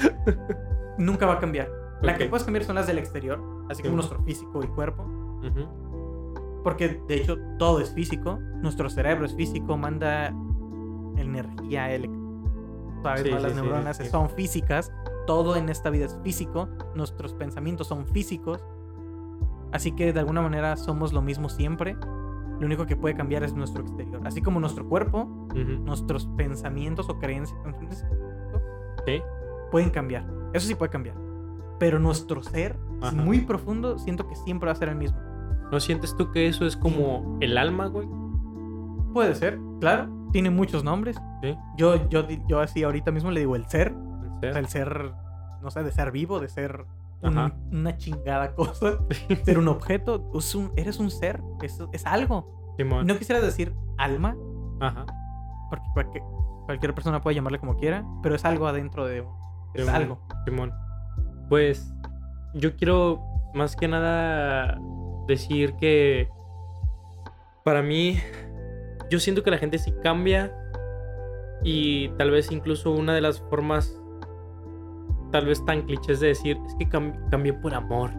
nunca va a cambiar. La que puedes cambiar son las del exterior, así como nuestro físico y cuerpo. Porque de hecho todo es físico. Nuestro cerebro es físico, manda energía ¿sabes? las neuronas son físicas. Todo en esta vida es físico. Nuestros pensamientos son físicos. Así que de alguna manera somos lo mismo siempre. Lo único que puede cambiar es nuestro exterior. Así como nuestro cuerpo, nuestros pensamientos o creencias pueden cambiar. Eso sí puede cambiar. Pero nuestro ser, muy profundo, siento que siempre va a ser el mismo. ¿No sientes tú que eso es como el alma, güey? Puede ser, claro. Tiene muchos nombres. ¿Sí? Yo, yo, yo así ahorita mismo le digo el ser. El ser. el ser, no sé, de ser vivo, de ser una chingada cosa. [LAUGHS] ser un objeto. eres un ser. Es, es algo. No quisiera decir alma. Ajá. Porque cualquier, persona puede llamarle como quiera. Pero es algo adentro de. Es algo. Simón. Pues yo quiero más que nada decir que para mí yo siento que la gente sí cambia y tal vez incluso una de las formas tal vez tan clichés de decir es que cambié por amor.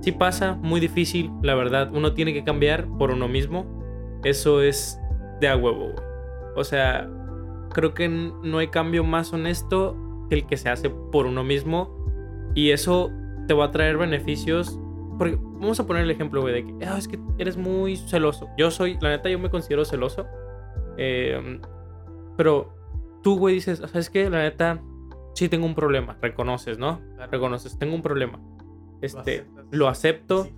Sí pasa, muy difícil, la verdad. Uno tiene que cambiar por uno mismo. Eso es de a huevo. O sea, creo que no hay cambio más honesto que el que se hace por uno mismo. Y eso te va a traer beneficios porque vamos a poner el ejemplo, güey, de que ah, es que eres muy celoso. Yo soy, la neta, yo me considero celoso. Em, pero tú, güey, dices, ¿sabes qué? La neta, sí tengo un problema. Reconoces, ¿no? Reconoces, tengo un problema. Este, lo, acepto.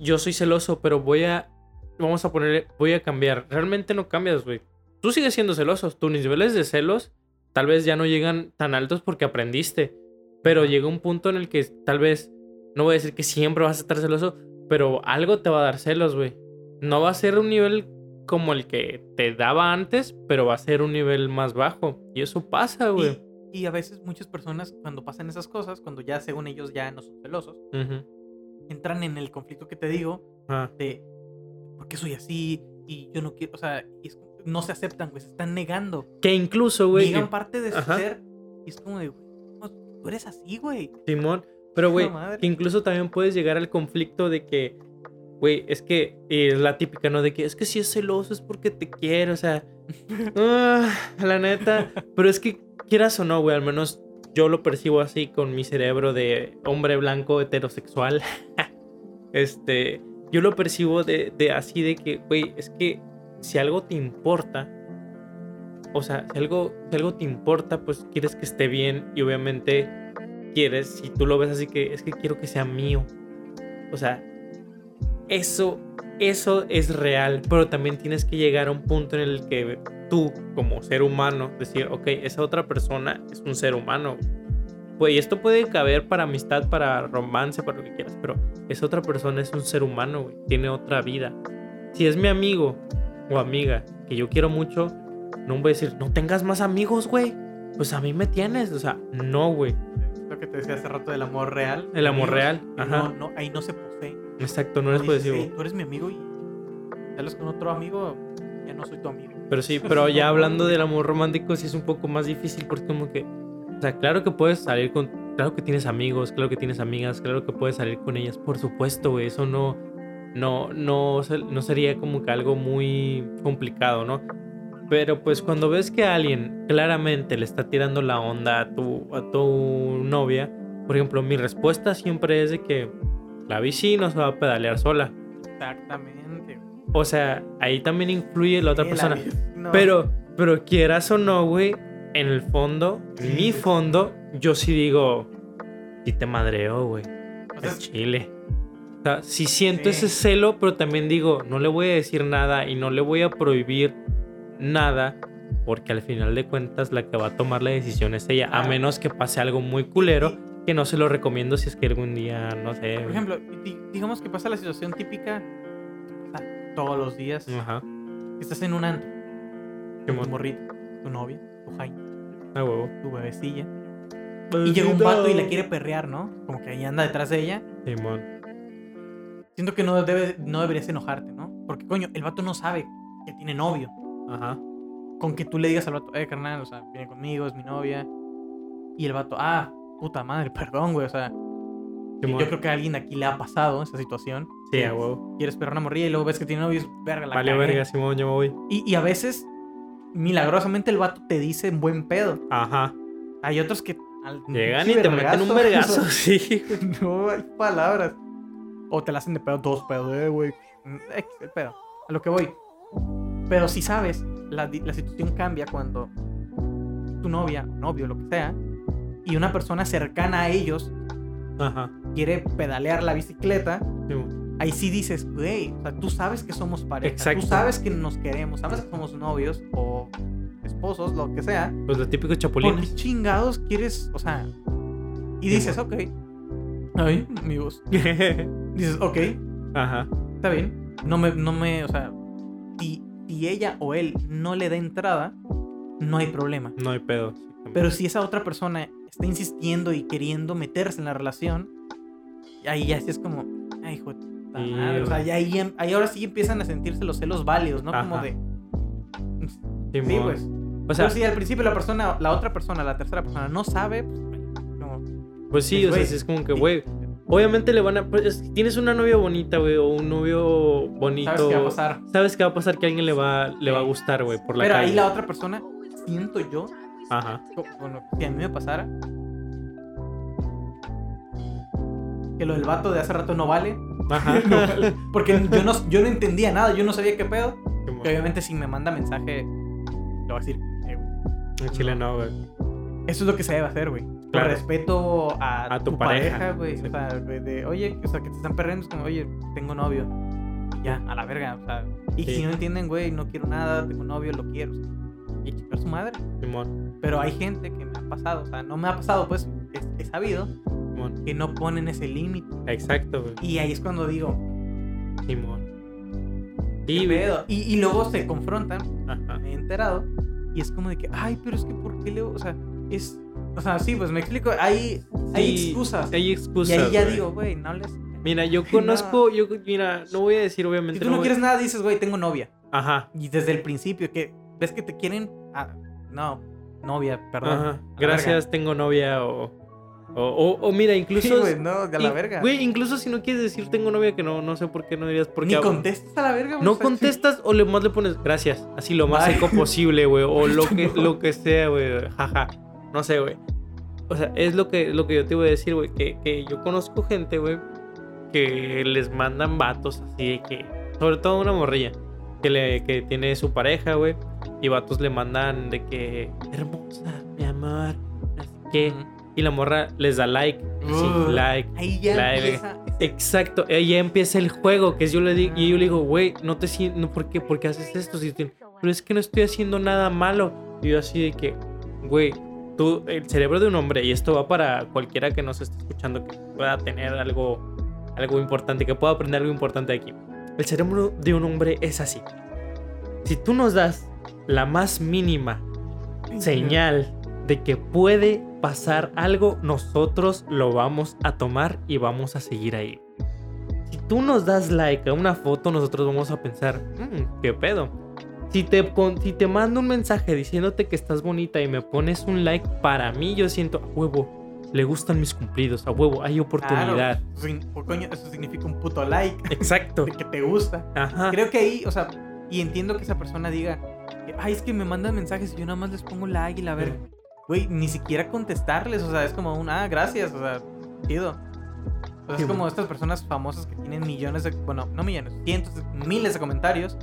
Yo soy celoso, pero voy a. Vamos a poner, voy a cambiar. Realmente no cambias, güey. Tú sigues siendo celoso. Tus niveles de celos tal vez ya no llegan tan altos porque aprendiste. Pero llega un punto en el que tal vez no voy a decir que siempre vas a estar celoso, pero algo te va a dar celos, güey. No va a ser un nivel como el que te daba antes, pero va a ser un nivel más bajo. Y eso pasa, güey. Y, a veces muchas personas, cuando pasan esas cosas, cuando ya según ellos ya no son celosos, entran en el conflicto que te digo ah. de ¿por qué soy así? y yo no quiero, o sea, no se aceptan, güey, se están negando. Que incluso, güey. Niegan parte de su ser y es como de, güey, tú eres así, güey. Simón, pero güey, que incluso también puedes llegar al conflicto de que, güey, es que es la típica, ¿no? De que es que si es celoso es porque te quiere, o sea, [LAUGHS] ah, la neta. Pero es que quieras o no, güey, al menos yo lo percibo así con mi cerebro de hombre blanco heterosexual. [LAUGHS] este, yo lo percibo de, de así de que, güey, es que si algo te importa, o sea, si algo, si algo te importa, pues quieres que esté bien y obviamente quieres, si tú lo ves así que es que quiero que sea mío. O sea, eso, eso es real, pero también tienes que llegar a un punto en el que tú, como ser humano, decir, ok, esa otra persona es un ser humano. Pues, esto puede caber para amistad, para romance, para lo que quieras, pero esa otra persona es un ser humano, güey, tiene otra vida. Si es mi amigo o amiga que yo quiero mucho, no voy a decir, no tengas más amigos, güey. Pues a mí me tienes, o sea, no, güey. Lo que te decía hace rato del amor real. El amor real, ajá. No, ahí no se posee. Exacto, no, eres posesivo. tú eres mi amigo y sales con otro amigo, ya no soy tu amigo. Pero sí, pero ya hablando del amor romántico sí es un poco más difícil porque como que o sea, claro que puedes salir con. Claro que tienes amigos, claro que tienes amigas, claro que puedes salir con ellas, por supuesto, güey. Eso no. No, no, no sería como que algo muy complicado, ¿no? Pero pues cuando ves que alguien claramente le está tirando la onda a tu, a tu novia, por ejemplo, mi respuesta siempre es de que la bici no se va a pedalear sola. Exactamente. O sea, ahí también influye la otra persona. Pero, pero quieras o no, güey, en el fondo, en mi fondo, yo sí digo, si te madreo, güey. es chile. O sea, sí siento ese celo, pero también digo, no le voy a decir nada y no le voy a prohibir nada, porque al final de cuentas la que va a tomar la decisión es ella, a menos que pase algo muy culero, que no se lo recomiendo si es que algún día, no sé. Por ejemplo, digamos que pasa la situación típica todos los días. Ajá. Estás en un antro. Tu morrito, tu novia, tu jaime Ah, huevo. Tu bebecilla. Y llega un vato y la quiere perrear, ¿no? Como que ahí anda detrás de ella. Simón. Siento que no, debe, no deberías enojarte, ¿no? Porque, coño, el vato no sabe que tiene novio. Ajá. Con que tú le digas al vato, eh, carnal, o sea, viene conmigo, es mi novia. Y el vato, ah, puta madre, [LAUGHS] perdón, güey, o sea. Yo creo que a alguien aquí le ha pasado esa situación. Sí, a huevo. Quieres perder una morrilla y luego ves que tiene novio verga la Vale, verga, Simón, yo me voy. Y, y a veces milagrosamente el vato te dice en buen pedo. Ajá. Hay otros que llegan y te meten un vergazo, [LAUGHS] sí. [LAUGHS] no hay palabras. O te la hacen de pedo dos pedos, eh, güey. Mm, el pedo. A lo que voy. Pero si sabes, la, la situación cambia cuando tu novia, novio, lo que sea, y una persona cercana a ellos Ajá. quiere pedalear la bicicleta. Sí ahí sí dices, güey, o sea, tú sabes que somos pareja, Exacto. tú sabes que nos queremos, sabes que somos novios o esposos, lo que sea. Pues los típicos chapulines. ¿Por qué chingados quieres, o sea, y dices, ok, ay, amigos, [LAUGHS] dices, ok, ajá, está bien, no me, no me, o sea, si, si ella o él no le da entrada, no hay problema. No hay pedo. Pero si esa otra persona está insistiendo y queriendo meterse en la relación, ahí ya sí es como, ay, hijo o sea, y ahí, em, ahí, ahora sí empiezan a sentirse los celos válidos, ¿no? Como de. Sí, pues. O sea, Pero si al principio la persona, la otra persona, la tercera persona no sabe, pues. pues sí, pues, o sea, es como que, güey. Obviamente le van a. Pues, tienes una novia bonita, güey, o un novio bonito. Sabes qué va a pasar. Sabes qué va a pasar que a alguien le va, le va a gustar, güey, por la Pero ahí la otra persona, siento yo. Ajá. Bueno, si a mí me pasara. Que lo del vato de hace rato no vale. Ajá. [LAUGHS] porque yo no, yo no entendía nada, yo no sabía qué pedo. Que obviamente si me manda mensaje, le voy a decir, eh, En Chile no, güey. Eso es lo que se debe hacer, güey. Claro. respeto a, tu, pareja, güey. O sea, de, oye, o sea, que te están perdiendo, es como, oye, tengo novio. Ya, a la verga, o sea. Y si no entienden, güey, no quiero nada, tengo novio, lo quiero. y chicar su madre. Simón. Pero hay gente que me ha pasado, o sea, no me ha pasado, pues, he sabido que no ponen ese límite. Exacto, güey. Y ahí es cuando digo. Simón. Y, y, y, luego se confrontan. Me he enterado. Y es como de que, ay, pero es que ¿por qué Leo? O sea, es. O sea, sí, pues me explico. Hay, hay excusas. Hay excusas. Y ahí ya digo, güey, no les. Mira, yo [LAUGHS] conozco, yo, mira, no voy a decir obviamente. Si tú no, quieres nada, dices, güey, tengo novia. Ajá. Y desde el principio, que ves que te quieren. Ah, no, novia, perdón. Ajá. Gracias, tengo novia o. O, o, mira, incluso. güey, no, de la verga. Güey, incluso si no quieres decir tengo novia, que no, no sé por qué no dirías porque. Ni contestas a la verga, güey. No contestas o le más le pones gracias. Así lo más seco posible, güey. O lo que, [LAUGHS] lo que sea, güey. Jaja. No sé, güey. O sea, es lo que, lo que yo te iba a decir, güey. Que, que yo conozco gente, güey, que les mandan vatos así de que. Sobre todo una morrilla. Que, le, que tiene su pareja, güey. Y vatos le mandan de que. Hermosa, mi amor. Así que. Y la morra les da like. sí, like. Ahí ya empieza. Exacto. Ahí ya empieza el juego. Que yo le digo. Y yo le digo, güey, no te siento. No, ¿por qué? ¿Por qué haces esto? Si pero es que no estoy haciendo nada malo. Y yo así de que, güey, tú, el cerebro de un hombre, y esto va para cualquiera que nos esté escuchando, que pueda tener algo, algo importante, que pueda aprender algo importante aquí. El cerebro de un hombre es así. Si tú nos das la más mínima señal de que puede pasar algo, nosotros lo vamos a tomar y vamos a seguir ahí. Si tú nos das like a una foto, nosotros vamos a pensar, mmm, ¿qué pedo? Si te, si te mando un mensaje diciéndote que estás bonita y me pones un like, para mí yo siento, a huevo, le gustan mis cumplidos, a huevo, hay oportunidad. coño, eso significa un puto like. Exacto. De que te gusta. Ajá. Creo que ahí, o sea, y entiendo que esa persona diga, ay, es que me mandan mensajes y yo nada más les pongo like y la ver. Güey, ni siquiera contestarles, o sea, es como un, ah, gracias, o sea, chido. O sea, es como estas personas famosas que tienen millones de, bueno, no millones, cientos, miles de comentarios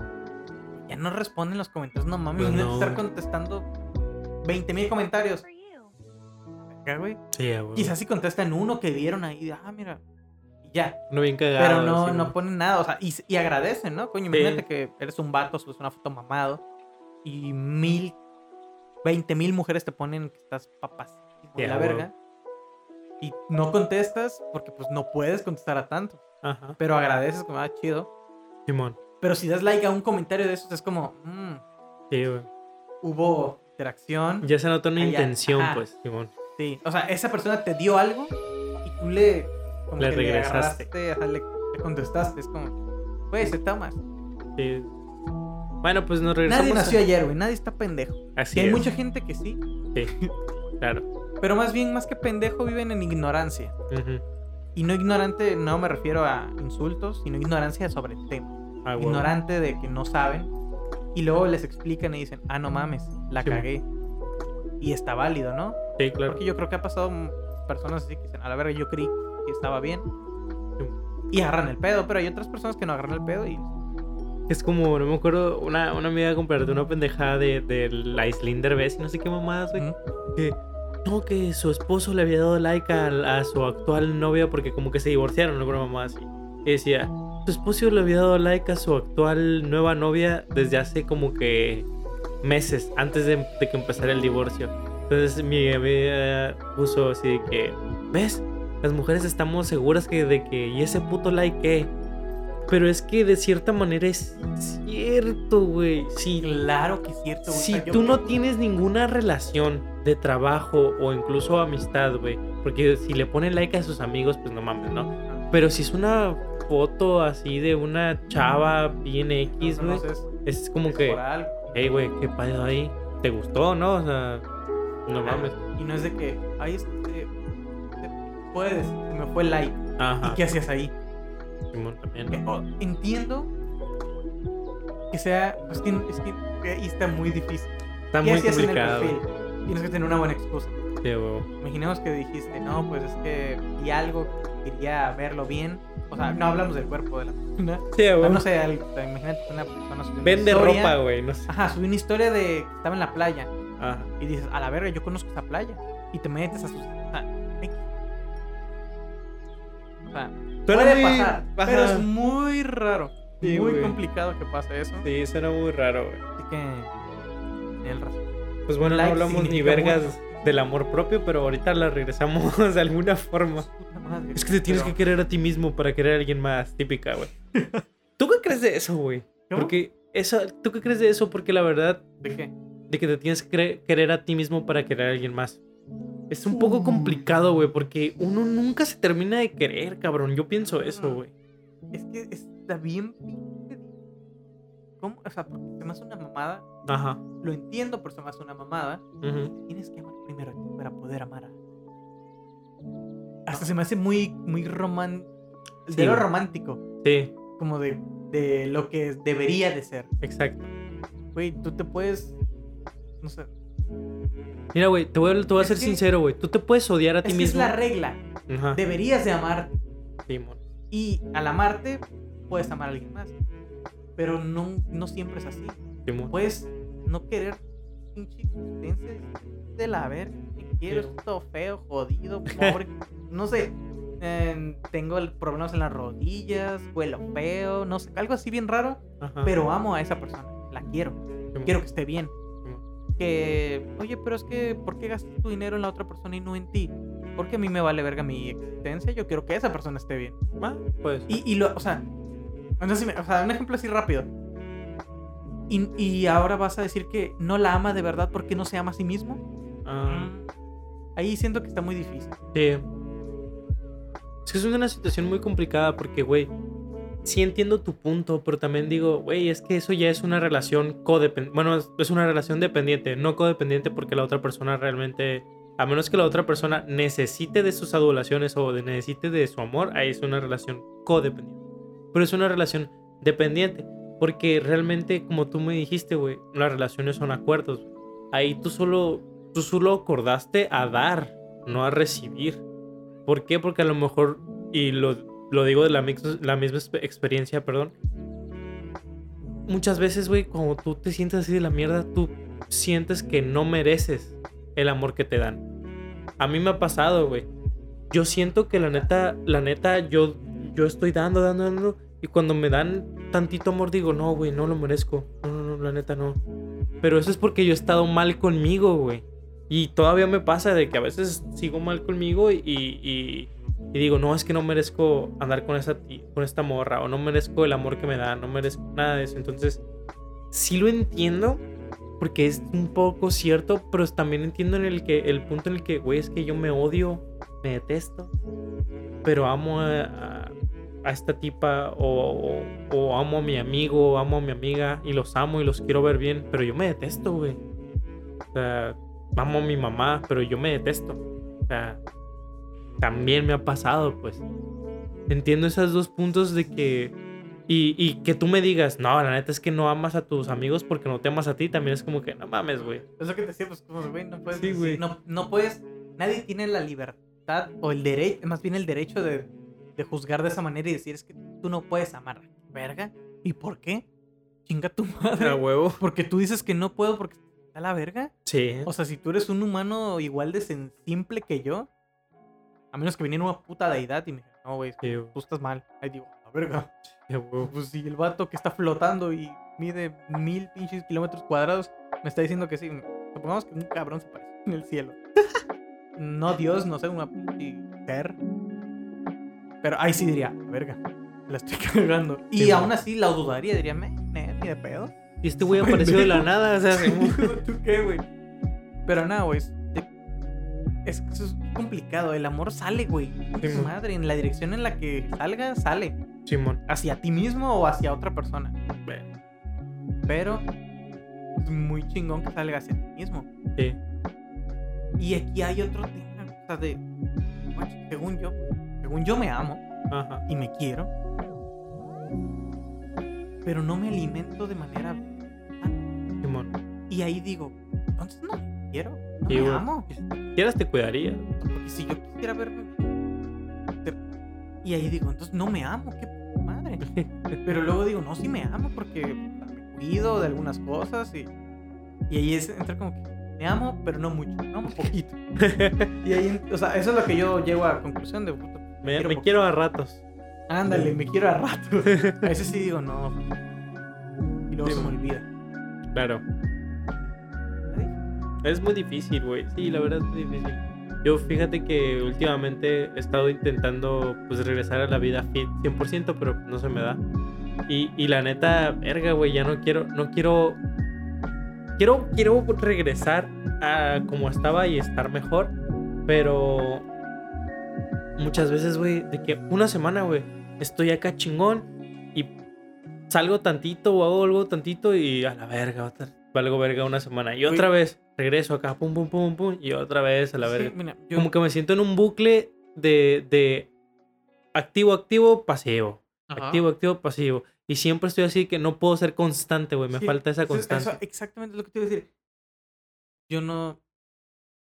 ya no responden los comentarios. No mames, pues no. estar contestando 20 mil comentarios. ¿Qué, güey? Sí, güey. Quizás si contestan uno que dieron ahí, ah, mira. Ya. No bien cagado. Pero no, no ponen nada. O sea, y, y agradecen, ¿no? Coño, imagínate que eres un vato, subes una foto mamado. Y mil, veinte mil mujeres te ponen que estás papas. De la verga. Y no contestas porque pues no puedes contestar a tanto. Ajá. Pero agradeces como, ah, chido. Simón. Pero si das like a un comentario de esos, es como. Mmm, sí, güey. Hubo interacción. Ya se notó una intención, pues, Simón. Sí. O sea, esa persona te dio algo y tú le. Como le que regresaste. Le, le, contestaste. Es como. Güey, se tomas. Sí. Bueno, pues nos regresamos. Nadie nació ayer, güey. Nadie está pendejo. Así Hay mucha gente que sí. Sí, [LAUGHS] claro. Pero más bien, más que pendejo, viven en ignorancia. Y no ignorante, no me refiero a insultos, sino ignorancia sobre el tema. Ah, ignorante de que no saben. Y luego les explican y dicen, ah, no mames, la cagué. Y está válido, ¿no? Sí, claro. Porque yo creo que ha pasado personas así que dicen, a la verga, yo creí que estaba bien. Y agarran el pedo, pero hay otras personas que no agarran el pedo y... Es como, no me acuerdo, una, una amiga compartió una pendejada de, de la Islinder y no sé qué mamadas, güey. Que no, que su esposo le había dado like a, a, su actual novia porque como que se divorciaron, alguna mamá así. Y decía, su esposo le había dado like a su actual nueva novia desde hace como que meses, antes de, que empezara el divorcio. Entonces mi amiga puso así de que, ¿ves? Las mujeres estamos seguras que de que, ¿y ese puto like qué? Pero es que de cierta manera es cierto, güey. Sí, claro que es cierto, Si tú no tienes ninguna relación de trabajo o incluso amistad, güey. Porque si le ponen like a sus amigos, pues no mames, ¿no? Pero si es una foto así de una chava bien X, güey. es como que, hey, güey, qué pedo ahí. ¿Te gustó, no? O sea, no mames. Y no es de que, ahí este, puedes, me fue like. Ajá. ¿Y qué hacías ahí? Simón también. Oh, entiendo que sea, pues que, es que ahí está muy difícil. Está muy complicado. Tienes que tener una buena excusa. Sí, Imaginemos que dijiste, no, pues es que vi algo, quería verlo bien o sea, no hablamos del cuerpo de la persona. Sí. No sé, imagínate una persona subió Vende ropa, güey, no sé. Ajá, subió una historia de que estaba en la playa. Ajá. Y dices, a la verga, yo conozco esa playa. Y te metes a sus. O sea, puede pasar, pero es muy raro. muy complicado que pase eso. Sí, suena muy raro, güey. Así que. El razón. Pues bueno, no hablamos ni vergas del amor propio, pero ahorita la regresamos [LAUGHS] de alguna forma. Es que te tienes que querer a ti mismo para querer a alguien más, típica, güey. [LAUGHS] ¿Tú qué crees de eso, güey? Porque eso, ¿tú qué crees de eso? Porque la verdad... ¿De qué? De que te tienes que querer a ti mismo para querer a alguien más. Es un poco complicado, güey, porque uno nunca se termina de querer, cabrón. Yo pienso eso, güey. Es que está bien ¿cómo? O sea, porque se me hace una mamada. Ajá. Lo entiendo, pero se me hace una mamada. Tienes que amar primero para poder amar a Hasta se me hace muy, muy román... De lo romántico. Sí. Como de, de lo que debería de ser. Exacto. Güey, tú te puedes... No sé. Mira, güey, te voy, a, te voy a ser sincero, güey. Tú te puedes odiar a ti mismo. es la regla. Deberías de amar. Sí, y al amarte, puedes amar a alguien más. Pero no, no siempre es así. puedes no querer pinche existencia de la verga. Quiero esto feo, jodido, pobre. [LAUGHS] no sé. tengo problemas en las rodillas, huelo feo, no sé, algo así bien raro. Pero amo a esa persona. La quiero. Quiero que esté bien. Que, oye, pero es que, ¿por qué gastas tu dinero en la otra persona y no en ti? Porque a mí me vale verga mi existencia. Yo quiero que esa persona esté bien. Ah, pues. Y, y lo, o sea, o sea, un ejemplo así rápido. Y, y, ahora vas a decir que no la ama de verdad porque no se ama a sí mismo. Ah. Ahí siento que está muy difícil. Sí. Es que es una situación muy complicada porque, güey, sí entiendo tu punto, pero también digo, güey, es que eso ya es una relación codependiente. Bueno, es una relación dependiente, no codependiente porque la otra persona realmente, a menos que la otra persona necesite de sus adulaciones o necesite de su amor, ahí es una relación codependiente. Pero es una relación dependiente. Porque realmente, como tú me dijiste, güey, las relaciones son acuerdos. Ahí tú solo, tú solo acordaste a dar, no a recibir. ¿Por qué? Porque a lo mejor, y lo, lo digo de la, la misma experiencia, perdón. Muchas veces, güey, cuando tú te sientes así de la mierda, tú sientes que no mereces el amor que te dan. A mí me ha pasado, güey. Yo siento que la neta, la neta, yo yo estoy dando, dando, dando. Y cuando me dan tantito amor, digo, no, güey, no lo merezco. No, no, no, la neta no. Pero eso es porque yo he estado mal conmigo, güey. Y todavía me pasa de que a veces sigo mal conmigo y, y, digo, no, es que no merezco andar con, esa, con esta morra. O no merezco el amor que me da. No merezco nada de eso. Entonces, sí lo entiendo. Porque es un poco cierto. Pero también entiendo en el que el punto en el que, güey, es que yo me odio. Me detesto. Pero amo a a esta tipa o, amo a mi amigo, o amo a mi amiga y los amo y los quiero ver bien, pero yo me detesto, güey. O sea, amo a mi mamá, pero yo me detesto. O sea, también me ha pasado, pues. Entiendo esos dos puntos de que... Y, que tú me digas, no, la neta es que no amas a tus amigos porque no te amas a ti, también es como que, no mames, güey. Eso que te decía, pues, como, güey, no puedes... Sí, güey. No, no puedes... Nadie tiene la libertad o el derecho, más bien el derecho de de juzgar de esa manera y decir es que tú no puedes amar. Verga. ¿Y por qué? Chinga tu madre. A huevo. Porque tú dices que no puedo porque está la verga. Sí. O sea, si tú eres un humano igual de simple que yo, a menos que viniera una puta deidad y me dijera, no, güey, tú estás mal. Ahí digo, la verga. [LAUGHS] Pues si el vato que está flotando y mide mil pinches kilómetros cuadrados me está diciendo que sí. Supongamos que un cabrón se parece en el cielo. [LAUGHS] no Dios, no sé, una pinche ser pero ahí sí diría, verga, la estoy [LAUGHS] cagando. Y aún así la dudaría, diría, me, ni de pedo. Y este güey apareció de la nada, o sea, ¿tú qué, güey? Pero nada, güey. Es, es complicado. El amor sale, güey. madre, en la dirección en la que salga, sale. Simón. Hacia ti mismo o hacia otra persona. Pero es muy chingón que salga hacia ti mismo. Sí. Y aquí hay otro tema, o sea, de. según yo, según yo me amo y me quiero, pero no me alimento de manera Y ahí digo, entonces no me quiero, no me amo. Si quieras te cuidaría. Porque si yo quisiera verme... Y ahí digo, entonces no me amo, qué madre. [LAUGHS] pero luego digo, no, sí me amo porque me cuido de algunas cosas y, y ahí es, entra como que me amo, pero no mucho, me amo poquito. [LAUGHS] y ahí, o sea, eso es lo que yo llego a la conclusión de, me, quiero, a ratos. Ándale, me quiero a ratos. [LAUGHS] A veces sí digo, no. Y luego se me olvida. Claro. Es muy difícil, güey. Sí, la verdad es muy difícil. Yo fíjate que últimamente he estado intentando pues regresar a la vida fit 100%, pero no se me da. Y, y la neta, verga, güey, ya no quiero, no quiero... Quiero, quiero regresar a como estaba y estar mejor, pero muchas veces, güey, de que una semana, güey, estoy acá chingón y salgo tantito o hago algo tantito y a la verga, valgo verga una semana. Y otra vez regreso acá, pum, pum, pum, pum, y otra vez a la verga. Como que me siento en un bucle de, de activo, activo, pasivo. Activo, activo, pasivo. Y siempre estoy así que no puedo ser constante, güey. Me falta esa constancia. exactamente lo que te iba a decir. Yo no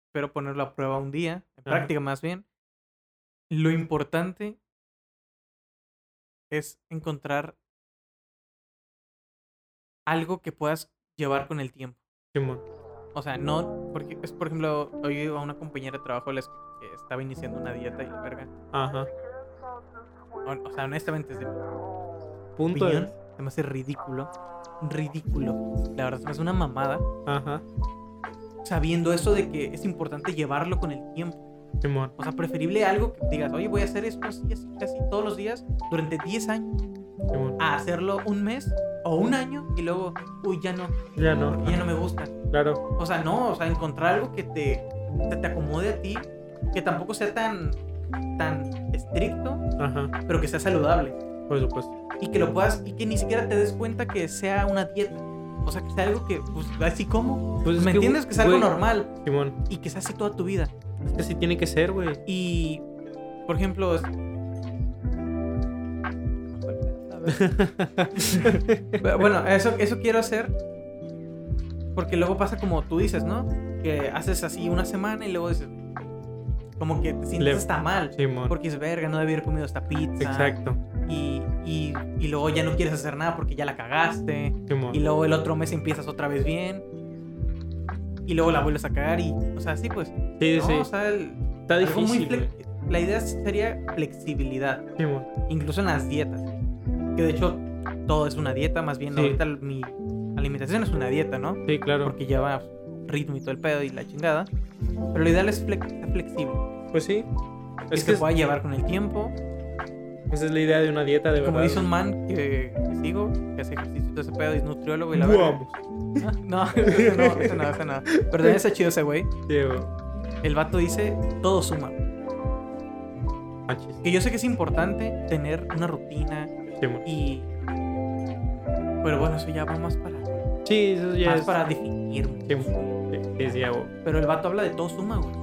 espero ponerlo a prueba un día, en práctica más bien. Lo importante es encontrar algo que puedas llevar con el tiempo. O sea, no, porque es por ejemplo, hoy a una compañera de trabajo les que estaba iniciando una dieta y la verga. Ajá. O, sea, honestamente, es punto de... se me hace ridículo. Ridículo. La verdad, se me hace una mamada. Ajá. Sabiendo eso de que es importante llevarlo con el tiempo. O sea, preferible algo que digas, oye, voy a hacer esto así, así, casi todos los días durante 10 años. A hacerlo un mes o un año y luego, uy, ya no. Ya no. Ya no me gusta. Claro. O sea, no, o sea, encontrar algo que te, te, te acomode a ti, que tampoco sea tan, tan estricto, Ajá. pero que sea saludable. Por supuesto. Y que lo puedas, y que ni siquiera te des cuenta que sea una dieta. O sea, que sea algo que, pues, así como. Pues ¿Me entiendes? Que sea algo normal. Simón. Y que sea así toda tu vida. Es que así tiene que ser, güey. Y, por ejemplo, [LAUGHS] bueno, eso, eso quiero hacer. Porque luego pasa como tú dices, ¿no? Que haces así una semana y luego dices. Como que te sientes está mal. porque es verga, no debí haber comido esta pizza. Exacto. Y, y, y, luego ya no quieres hacer nada porque ya la cagaste. y luego el otro mes empiezas otra vez bien. Y luego la vuelves a cagar y. O sea, sí, pues. Sí, sí. O sea, Está difícil. la idea sería flexibilidad. incluso en las dietas. Que de hecho todo es una dieta, más bien ahorita mi alimentación es una dieta, ¿no? Sí, claro. Porque lleva ritmo y todo el pedo y la chingada. Pero lo ideal es ser flexible. Pues sí. Es que se pueda llevar con el tiempo. Esa es la idea de una dieta de Como verdad. dice un man que, sigo, que hace ejercicio y todo ese pedo y es nutriólogo y la verdad. [LAUGHS] No, ese no, ese no, ese no. Pero también está chido ese güey. Sí, güey. El vato dice, todo suma. Que yo sé que es importante tener una rutina, y. Pero bueno, eso ya va más para. Sí, eso ya más para definir. Sí, sí, Pero el vato habla de todo suma, güey.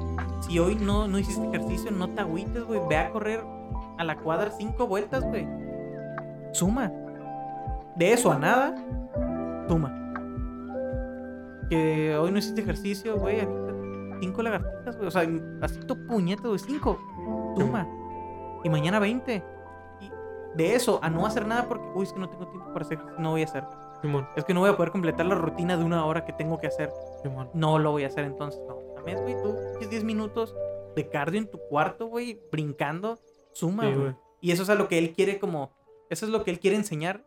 Si hoy no, no hiciste ejercicio, no te agüites, güey. Ve a correr a la cuadra cinco vueltas, güey. Suma. De eso a nada, suma. Que hoy no hiciste ejercicio, güey. Cinco lagartijas, güey. O sea, así tu puñeta, güey. Cinco. Suma. Y mañana 20 de eso a no hacer nada porque, uy, es que no tengo tiempo para hacer, no voy a hacer. Es que no voy a poder completar la rutina de una hora que tengo que hacer. No lo voy a hacer entonces. No, también, güey, tú 10 minutos de cardio en tu cuarto, güey, brincando, suma, güey. Y eso es a lo que él quiere como, eso es lo que él quiere enseñar,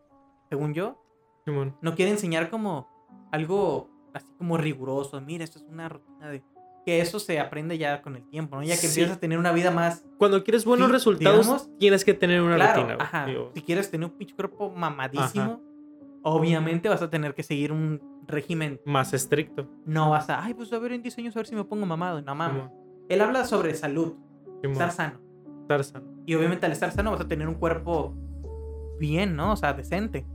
según yo. No quiere enseñar como algo así como riguroso. Mira, esto es una rutina de que eso se aprende ya con el tiempo, ¿no? Ya que empiezas a tener una vida más. Cuando quieres buenos resultados, tienes que tener una rutina. Ajá. Si quieres tener un pinche cuerpo mamadísimo, obviamente vas a tener que seguir un régimen más estricto. No vas a, ay, pues a ver en diseños a ver si me pongo mamado. No mames. Él habla sobre salud, estar sano. Estar sano. Y obviamente al estar sano vas a tener un cuerpo bien, ¿no? O sea, decente.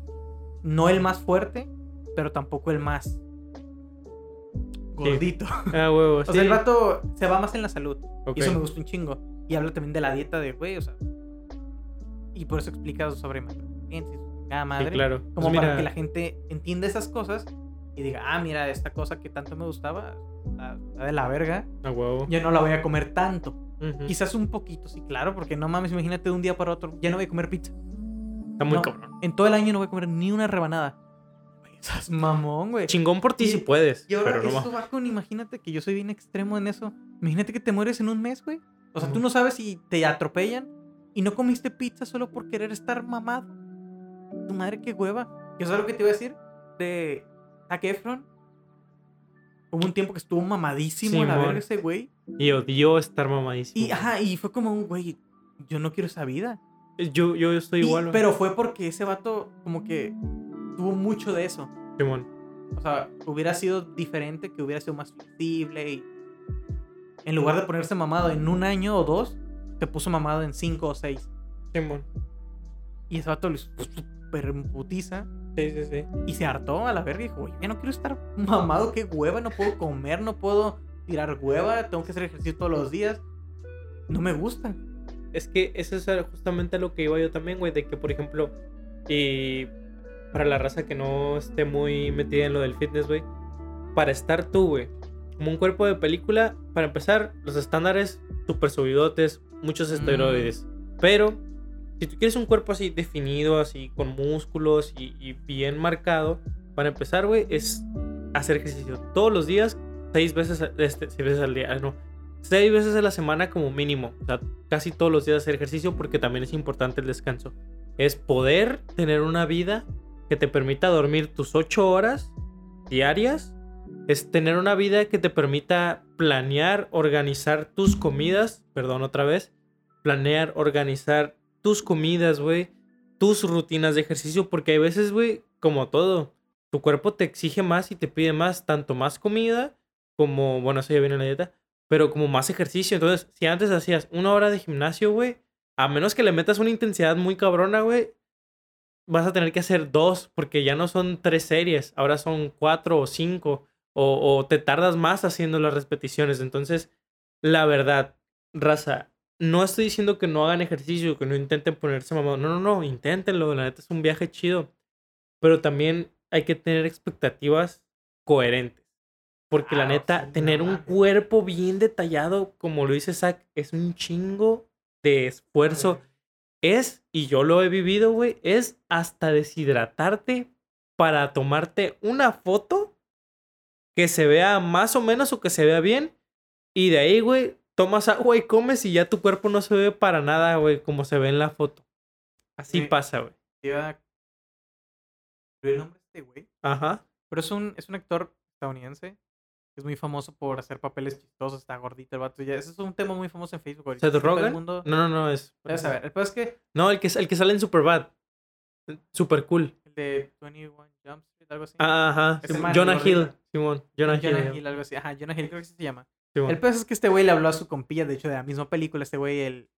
No el más fuerte, pero tampoco el más gordito. Ah, huevo. [LAUGHS] o sea, el vato se va más en la salud. Y eso me gusta un chingo. Y habla también de la dieta de, güey, o sea. Y por eso explica sobre macronutrientes, cada madre. claro. Como pues para que la gente entienda esas cosas y diga, ah, mira, esta cosa que tanto me gustaba, la, de la verga. Ah, huevo. Yo no la voy a comer tanto. Quizás un poquito, sí, claro, porque no mames, imagínate de un día para otro, ya no voy a comer pizza. Está muy cabrón. En todo el año no voy a comer ni una rebanada. Estás mamón, güey. Chingón por ti si puedes. Y ahora pero eso va con, imagínate que yo soy bien extremo en eso. Imagínate que te mueres en un mes, güey. O sea, tú no sabes si te atropellan y no comiste pizza solo por querer estar mamado. Tu madre, qué hueva. ¿Qué es lo que te iba a decir? De Zac Efron. Hubo un tiempo que estuvo mamadísimo en la verga ese güey. Y odió estar mamadísimo. Y, ajá, y fue como un güey, yo no quiero esa vida. Yo, yo estoy igual. Pero fue porque ese vato como que tuvo mucho de eso. Simón. O sea, hubiera sido diferente, que hubiera sido más flexible y en lugar de ponerse mamado en un año o dos, te puso mamado en cinco o seis. Simón. Y ese vato súper putiza. Sí, sí, sí. Y se hartó a la verga y dijo, oye, ya no quiero estar mamado, qué hueva, no puedo comer, no puedo tirar hueva, tengo que hacer ejercicio todos los días. No me gusta. Es que eso es justamente lo que iba yo también, güey, de que, por ejemplo, y para la raza que no esté muy metida en lo del fitness, güey, para estar tú, güey, como un cuerpo de película, para empezar, los estándares super subidotes, muchos esteroides. Mm. Pero, si tú quieres un cuerpo así definido, así con músculos y, bien marcado, para empezar, güey, es hacer ejercicio todos los días, seis veces, este, seis veces al día, no, seis veces a la semana como mínimo. O sea, casi todos los días hacer ejercicio porque también es importante el descanso. Es poder tener una vida que te permita dormir tus ocho horas diarias es tener una vida que te permita planear, organizar tus comidas, perdón otra vez, planear, organizar tus comidas, güey, tus rutinas de ejercicio, porque hay veces, güey, como todo, tu cuerpo te exige más y te pide más, tanto más comida como, bueno, eso ya viene en la dieta, pero como más ejercicio. Entonces, si antes hacías una hora de gimnasio, güey, a menos que le metas una intensidad muy cabrona, güey, vas a tener que hacer dos, porque ya no son tres series, ahora son cuatro o cinco o, te tardas más haciendo las repeticiones. Entonces, la verdad, raza, no estoy diciendo que no hagan ejercicio, que no intenten ponerse mamado. No, no, no, inténtenlo. La neta es un viaje chido. Pero también hay que tener expectativas coherentes. Porque la neta, tener un cuerpo bien detallado, como lo dice Zach, es un chingo de esfuerzo. Es, y yo lo he vivido, güey, es hasta deshidratarte para tomarte una foto que se vea más o menos o que se vea bien. Y de ahí, güey, tomas agua y comes y ya tu cuerpo no se ve para nada, güey, como se ve en la foto. Así pasa, güey. el nombre este güey? Ajá. Pero es un, es un actor estadounidense. Es muy famoso por hacer papeles chistosos, está gordito el vato. Ya, ese es un tema muy famoso en Facebook. ¿Seth Rogen? No, no, no, es... Debes saber. El es que... No, el que, el que sale en Superbad. Super cool. El de 21 Jump algo así. ajá. Jonah Hill, Simón. Jonah, Hill. algo así. Ajá, Jonah Hill creo que se llama. El peor es que este güey le habló a su compilla, de hecho, de la misma película, este güey, el...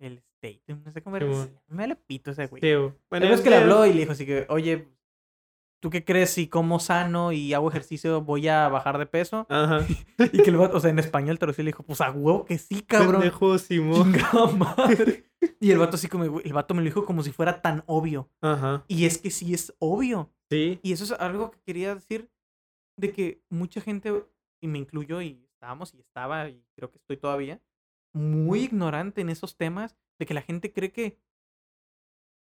El State, no sé cómo era. Me le pito ese güey. Sí, bueno, es que le habló y le dijo así que, oye, ¿tú qué crees si como sano y hago ejercicio voy a bajar de peso? Ajá. [LAUGHS] y que el vato, o sea, en español te lo le dijo, pues a huevo que sí, cabrón. Pendejo, Simón. [LAUGHS] madre. Y el vato así como, el vato me lo dijo como si fuera tan obvio. Ajá. Y es que sí es obvio. Sí. Y eso es algo que quería decir de que mucha gente, y me incluyo, y estábamos y estaba, y creo que estoy todavía, muy ignorante en esos temas, de que la gente cree que,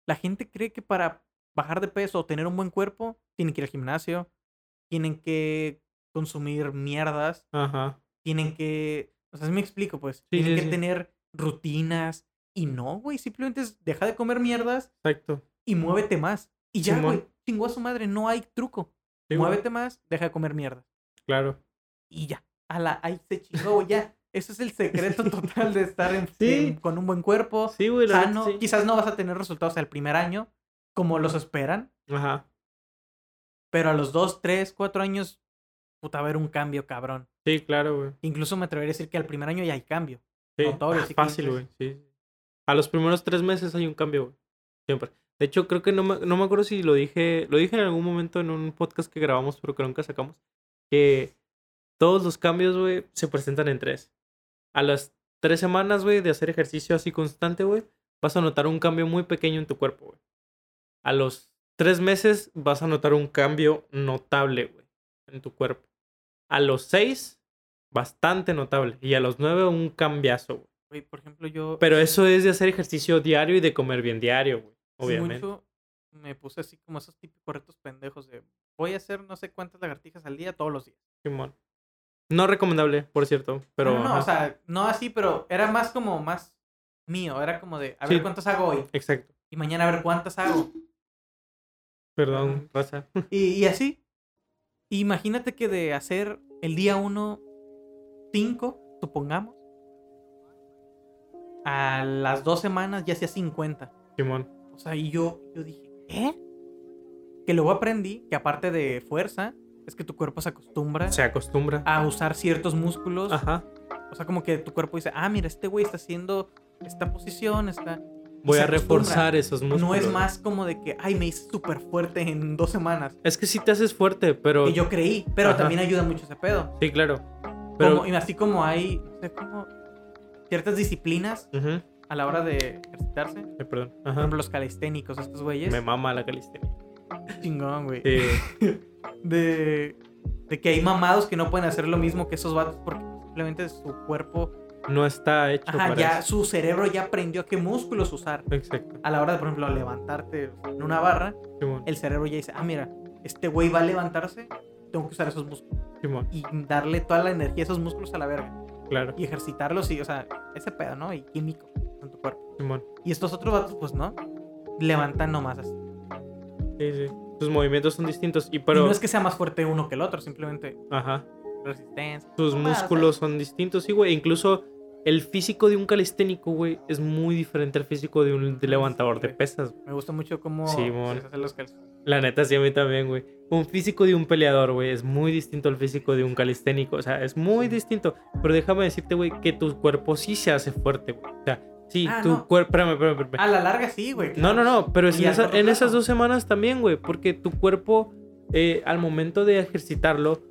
la gente cree que para bajar de peso o tener un buen cuerpo, tienen que ir al gimnasio, tienen que consumir mierdas, Ajá. tienen que, o sea, si me explico, pues, tienen que tener rutinas, y no, güey, simplemente es deja de comer mierdas. Exacto. Y muévete más. Y ya, güey, chingó a su madre, no hay truco. muévete más, deja de comer mierdas. Claro. Y ya. A la, ahí se chingó, ya. Ese es el secreto total de estar en, con un buen cuerpo. Sí, güey. Sano. Quizás no vas a tener resultados el primer año como los esperan. Ajá. Pero a los dos, tres, cuatro años, puta, va a haber un cambio, cabrón. Sí, claro, güey. Incluso me atrevería a decir que al primer año ya hay cambio. Sí, ah, fácil, güey. Sí. A los primeros tres meses hay un cambio, güey. Siempre. De hecho, creo que no me, no me acuerdo si lo dije, lo dije en algún momento en un podcast que grabamos, pero que nunca sacamos, que todos los cambios, güey, se presentan en tres. A las tres semanas, güey, de hacer ejercicio así constante, güey, vas a notar un cambio muy pequeño en tu cuerpo, güey. A los tres meses vas a notar un cambio notable, güey, en tu cuerpo. A los seis, bastante notable. Y a los nueve, un cambiazo, güey por ejemplo, yo. Pero eso es de hacer ejercicio diario y de comer bien diario, güey. Obviamente. Mucho me puse así como esos típicos retos pendejos de voy a hacer no sé cuántas lagartijas al día todos los días. Simón. No recomendable, por cierto, pero... No, no, o sea, no así, pero era más como más mío, era como de a ver cuántas hago hoy. Exacto. Y mañana a ver cuántas hago. Perdón, pasa. [LAUGHS] Y, y así. Imagínate que de hacer el día uno, cinco, supongamos, a las dos semanas ya hacía 50. Simón. O sea, y yo, yo dije, ¿eh? Que luego aprendí que aparte de fuerza, es que tu cuerpo se acostumbra. Se acostumbra. A usar ciertos músculos. Ajá. O sea, como que tu cuerpo dice, ah, mira, este güey está haciendo esta posición, está... voy a reforzar esos músculos. No es más como de que, ay, me hice súper fuerte en dos semanas. Es que sí te haces fuerte, pero. Y yo creí, pero también ayuda mucho ese pedo. Sí, claro. Pero... y así como hay, no sé, como ciertas disciplinas a la hora de ejercitarse. perdón. Por ejemplo, los calisténicos, estos güeyes. Me mama la calisténica. Chingón, güey. [LAUGHS] de, de que hay mamados que no pueden hacer lo mismo que esos vatos porque simplemente su cuerpo no está hecho Ajá, ya su cerebro ya aprendió a qué músculos usar. Exacto. A la hora de, por ejemplo, levantarte en una barra, el cerebro ya dice, ah, mira, este güey va a levantarse, tengo que usar esos músculos. Y darle toda la energía a esos músculos a la verga. Claro. Y ejercitarlos y, o sea, ese pedo, ¿no? Y químico en tu cuerpo. Y estos otros vatos, pues, ¿no? Levantan nomás así. Sí, sí. Sus movimientos son distintos. Y, pero... no es que sea más fuerte uno que el otro, simplemente... Ajá. Resistencia. Sus músculos son distintos, sí, güey. Incluso el físico de un calisténico, güey, es muy diferente al físico de un levantador de pesas. Me gusta mucho cómo sí, se los La neta, sí, a mí también, güey. Un físico de un peleador, güey, es muy distinto al físico de un calisténico. O sea, es muy distinto. Pero déjame decirte, güey, que tu cuerpo sí se hace fuerte, güey. O sea, sí, ah, tu cuerpo... Espérame, espérame, espérame. A la larga sí, güey. No, no, no, pero en, esas dos semanas también, güey. Porque tu cuerpo, eh, al momento de ejercitarlo,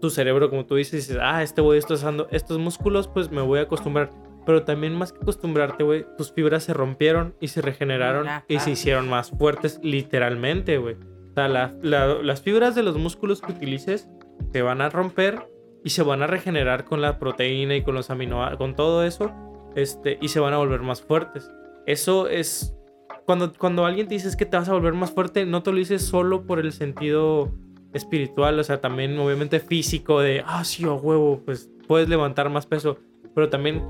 tu cerebro, como tú dices, dices, ah, este güey está usando estos músculos, pues me voy a acostumbrar. Pero también más que acostumbrarte, güey, tus fibras se rompieron y se regeneraron y se hicieron más fuertes, literalmente, güey. O sea, las fibras de los músculos que utilices se van a romper y se van a regenerar con la proteína y con los aminoácidos, con todo eso, este, y se van a volver más fuertes. Eso es cuando, cuando alguien te dice que te vas a volver más fuerte, no te lo dices solo por el sentido espiritual, o sea, también obviamente físico de, ah, sí, a huevo, pues puedes levantar más peso, pero también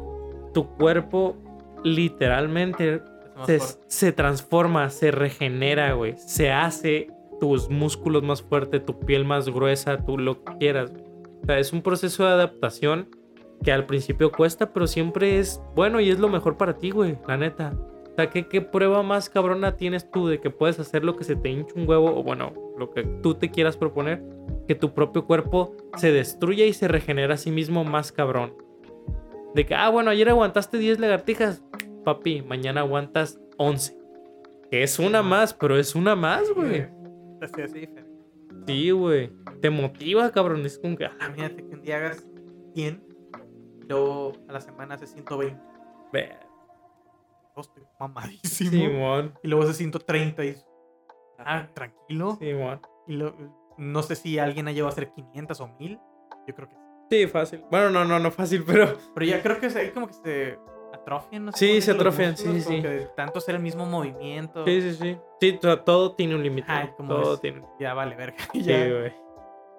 tu cuerpo literalmente se, transforma, se regenera, güey, se hace tus músculos más fuertes, tu piel más gruesa, tú lo que quieras. O sea, es un proceso de adaptación que al principio cuesta, pero siempre es bueno y es lo mejor para ti, güey, la neta. Sea, ¿qué, ¿qué, prueba más cabrona tienes tú de que puedes hacer lo que se te hincha un huevo o bueno, lo que tú te quieras proponer? Que tu propio cuerpo se destruya y se regenera a sí mismo más cabrón. De que, ah, bueno, ayer aguantaste 10 lagartijas, papi, mañana aguantas 11. Que es una más, pero es una más, güey. Sí, güey. Te motiva, cabrón. Es como que. Ah, Imagínate que un día hagas 100, luego a la semana haces 120. Estoy mamadísimo. Simón. Y luego hace 130 y. Ah, tranquilo. Simón. Y lo, no sé si alguien ha llegado a hacer 500 o 1000. Yo creo que sí. Sí, fácil. Bueno, no, no, no fácil, pero. Pero ya creo que ahí como que se atrofian, ¿no? Sí, se atrofian, sí, sí. Que tanto hacer el mismo movimiento. Sí, sí, sí. Sí, todo tiene un límite. todo tiene. Ya vale, verga. [LAUGHS] Sí, güey.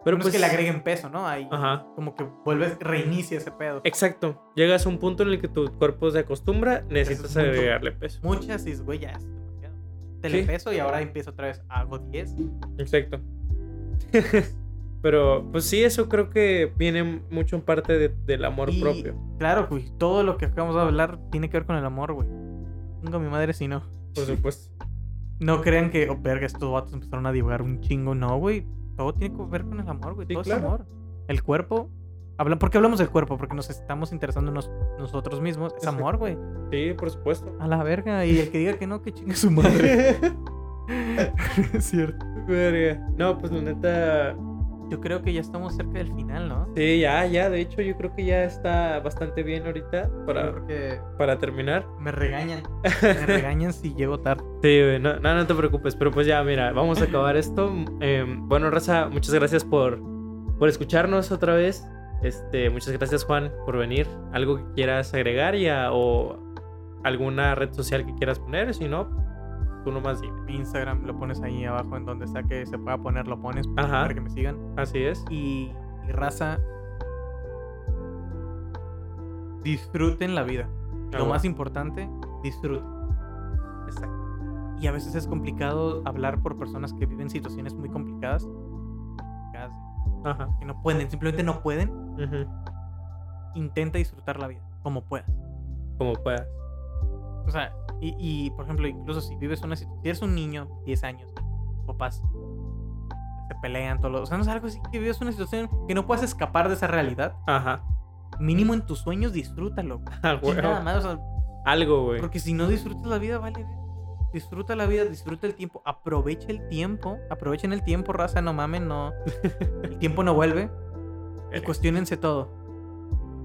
Pero pues, es que le agreguen peso, ¿no? Ahí Ajá. como que vuelves, reinicia ese pedo. Exacto. Llegas a un punto en el que tu cuerpo se acostumbra, necesitas agregarle peso. Muchas y güey, ya es demasiado. Telepeso y ahora empiezo otra vez, hago 10. Exacto. [LAUGHS] Pero pues sí, eso creo que viene mucho en parte del amor propio. Claro, güey, todo lo que acabamos de hablar tiene que ver con el amor, güey. Tengo a mi madre si no. Por [LAUGHS] supuesto. no crean que, oh, verga, estos vatos empezaron a divagar un chingo. No, güey todo tiene que ver con el amor, güey. todo es amor. El cuerpo. Habla, ¿Por qué hablamos del cuerpo? Porque nos estamos interesando nosotros mismos. Es amor, güey. Sí, por supuesto. A la verga. Y el que diga que no, que chingue su [LAUGHS] madre. [LAUGHS] [LAUGHS] es cierto. Verga. No, pues la neta. Yo creo que ya estamos cerca del final, ¿no? Sí, ya, ya. De hecho, yo creo que ya está bastante bien ahorita para, para terminar. Me regañan. Me [LAUGHS] regañan si llego tarde. Sí, no, no, no, te preocupes. Pero pues ya, mira, vamos a acabar esto. Em, bueno, Raza, muchas gracias por, por escucharnos otra vez. Este, muchas gracias, Juan, por venir. ¿Algo que quieras agregar ya o alguna red social que quieras poner? Si no, Tú nomás dime. Mi Instagram lo pones ahí abajo en donde está que se pueda poner, lo pones para que me sigan. Así es. Y, raza, disfruten la vida. lo más importante, disfruten. Exacto. Y a veces es complicado hablar por personas que viven situaciones muy complicadas. Ajá. Que no pueden, simplemente no pueden. Intenta disfrutar la vida, como puedas. Como puedas. O sea, y, por ejemplo, incluso si vives una situación, si eres un niño, 10 años, papás se pelean todos O sea, no es algo así que vives una situación que no puedas escapar de esa realidad. Ajá. Mínimo en tus sueños, disfrútalo. [LAUGHS] Ah, Nada más, o sea, algo, güey. Porque si no disfrutas la vida, vale. Disfruta la vida, disfruta el tiempo, aprovecha el tiempo, aprovechen el tiempo, raza, no mamen, no. [LAUGHS] El tiempo no vuelve. Y cuestionense todo.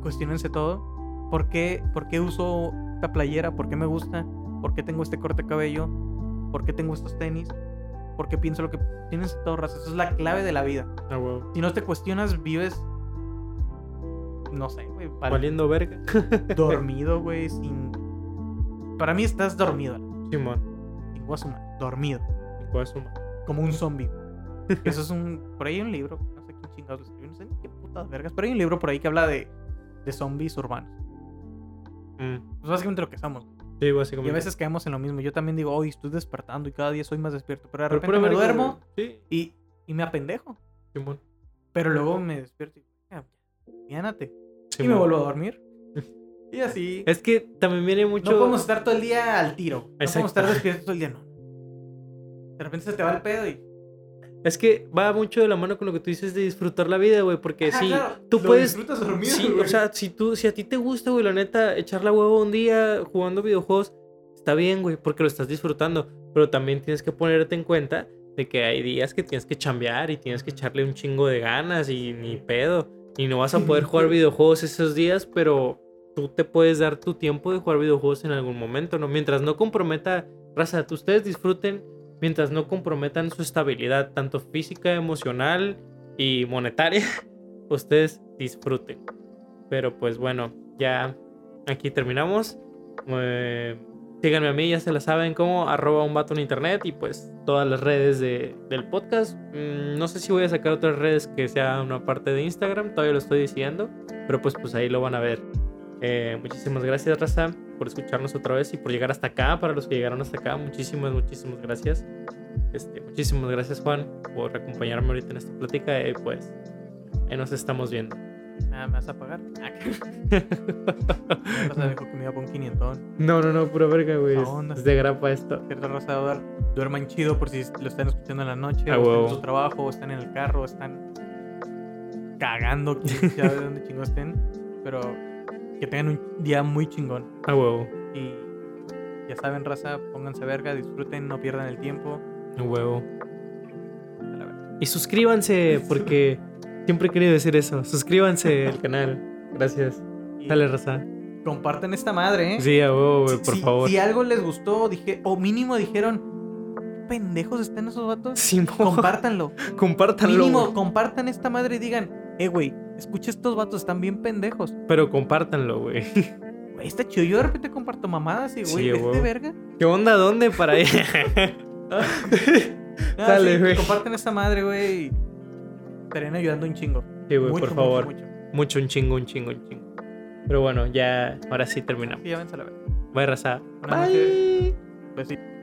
Cuestionense todo. ¿Por qué, ¿Por qué uso esta playera? ¿Por qué me gusta? ¿Por qué tengo este corte de cabello? ¿Por qué tengo estos tenis? ¿Por qué pienso lo que tienes todo, raza? Eso es la clave de la vida. Ah, güey. Si no te cuestionas, vives. No sé, güey. Valiendo verga. [LAUGHS] Dormido, güey, sin. Para mí estás dormido. Simón. Sin guasuma, Dormido. ¿Cuál es su ma- Como un zombie. Eso es un. Por ahí hay un libro. No sé quién chingados lo escribió. No sé ni qué putas vergas. Pero hay un libro por ahí que habla de, de zombies urbanos. Mm. Pues básicamente lo que somos. Sí, Y a veces caemos en lo mismo. Yo también digo, hoy estoy despertando y cada día soy más despierto. Pero de repente me duermo. Sí, y, y me apendejo. Simón. Pero luego me despierto y. Y me vuelvo a dormir. [LAUGHS] Y así. Es que también viene mucho. No podemos estar todo el día al tiro. No podemos estar despiertos todo el día, no. De repente se te va el pedo y. Es que va mucho de la mano con lo que tú dices de disfrutar la vida, güey. Porque Ah, sí, claro, tú lo puedes. disfrutas dormido, Sí, o güey. sea, si tú, si a ti te gusta, güey, la neta, echar la huevo un día jugando videojuegos, está bien, güey, porque lo estás disfrutando. Pero también tienes que ponerte en cuenta de que hay días que tienes que chambear y tienes que echarle un chingo de ganas y ni pedo. Y no vas a poder [LAUGHS] jugar videojuegos esos días, pero tú te puedes dar tu tiempo de jugar videojuegos en algún momento, ¿no? Mientras no comprometa, raza, tú ustedes disfruten mientras no comprometan su estabilidad, tanto física, emocional y monetaria, [LAUGHS] ustedes disfruten. Pero pues bueno, ya aquí terminamos. Eh, síganme a mí, ya se la saben como arroba un vato en internet y pues todas las redes de- del podcast. Mm, no sé si voy a sacar otras redes que sea una parte de Instagram, todavía lo estoy diciendo, pero pues pues ahí lo van a ver. Eh, muchísimas gracias, Raza, por escucharnos otra vez y por llegar hasta acá. Para los que llegaron hasta acá, muchísimas, muchísimas gracias. Este, muchísimas gracias, Juan, por acompañarme ahorita en esta plática. Y pues, ahí nos estamos viendo. Ah, ¿Me vas a pagar? [LAUGHS] Ah, dijo que me iba un. No, no, no, pura verga, güey. ¿A Es, de grapa esto. Cierta raza va a dar. Duerman chido por si lo están escuchando en la noche, Ah, o están huevo. en su trabajo, o están en el carro, o están cagando, quién sabe dónde chingo estén. Pero que tengan un día muy chingón. A huevo, Y ya saben, raza, pónganse verga, disfruten, no pierdan el tiempo. a huevo. A la verga. Y suscríbanse, porque siempre he querido decir eso. Suscríbanse al canal. Gracias. Y Dale, Raza. compartan esta madre, ¿eh? Sí, a huevo, güey, por si, favor. Si algo les gustó, dije, o mínimo dijeron, "¿Qué pendejos están esos vatos. Simón, Compártanlo. [LAUGHS] compártanlo. Mínimo, compartan esta madre y digan, eh, güey, escucha estos vatos, están bien pendejos. Pero compártanlo, güey. Güey, está chido. Yo de repente comparto mamadas y, güey. ¿Qué onda? ¿Dónde? Para ir. [LAUGHS] Ah, Dale, sí, güey. Compartan esta madre, güey. Estarían ayudando un chingo. Sí, güey, por mucho, favor. mucho. Mucho, un chingo, un chingo, un chingo. Pero bueno, ya, ahora sí terminamos. Sí, ya a la verga. Bye, raza. Bye. Besito.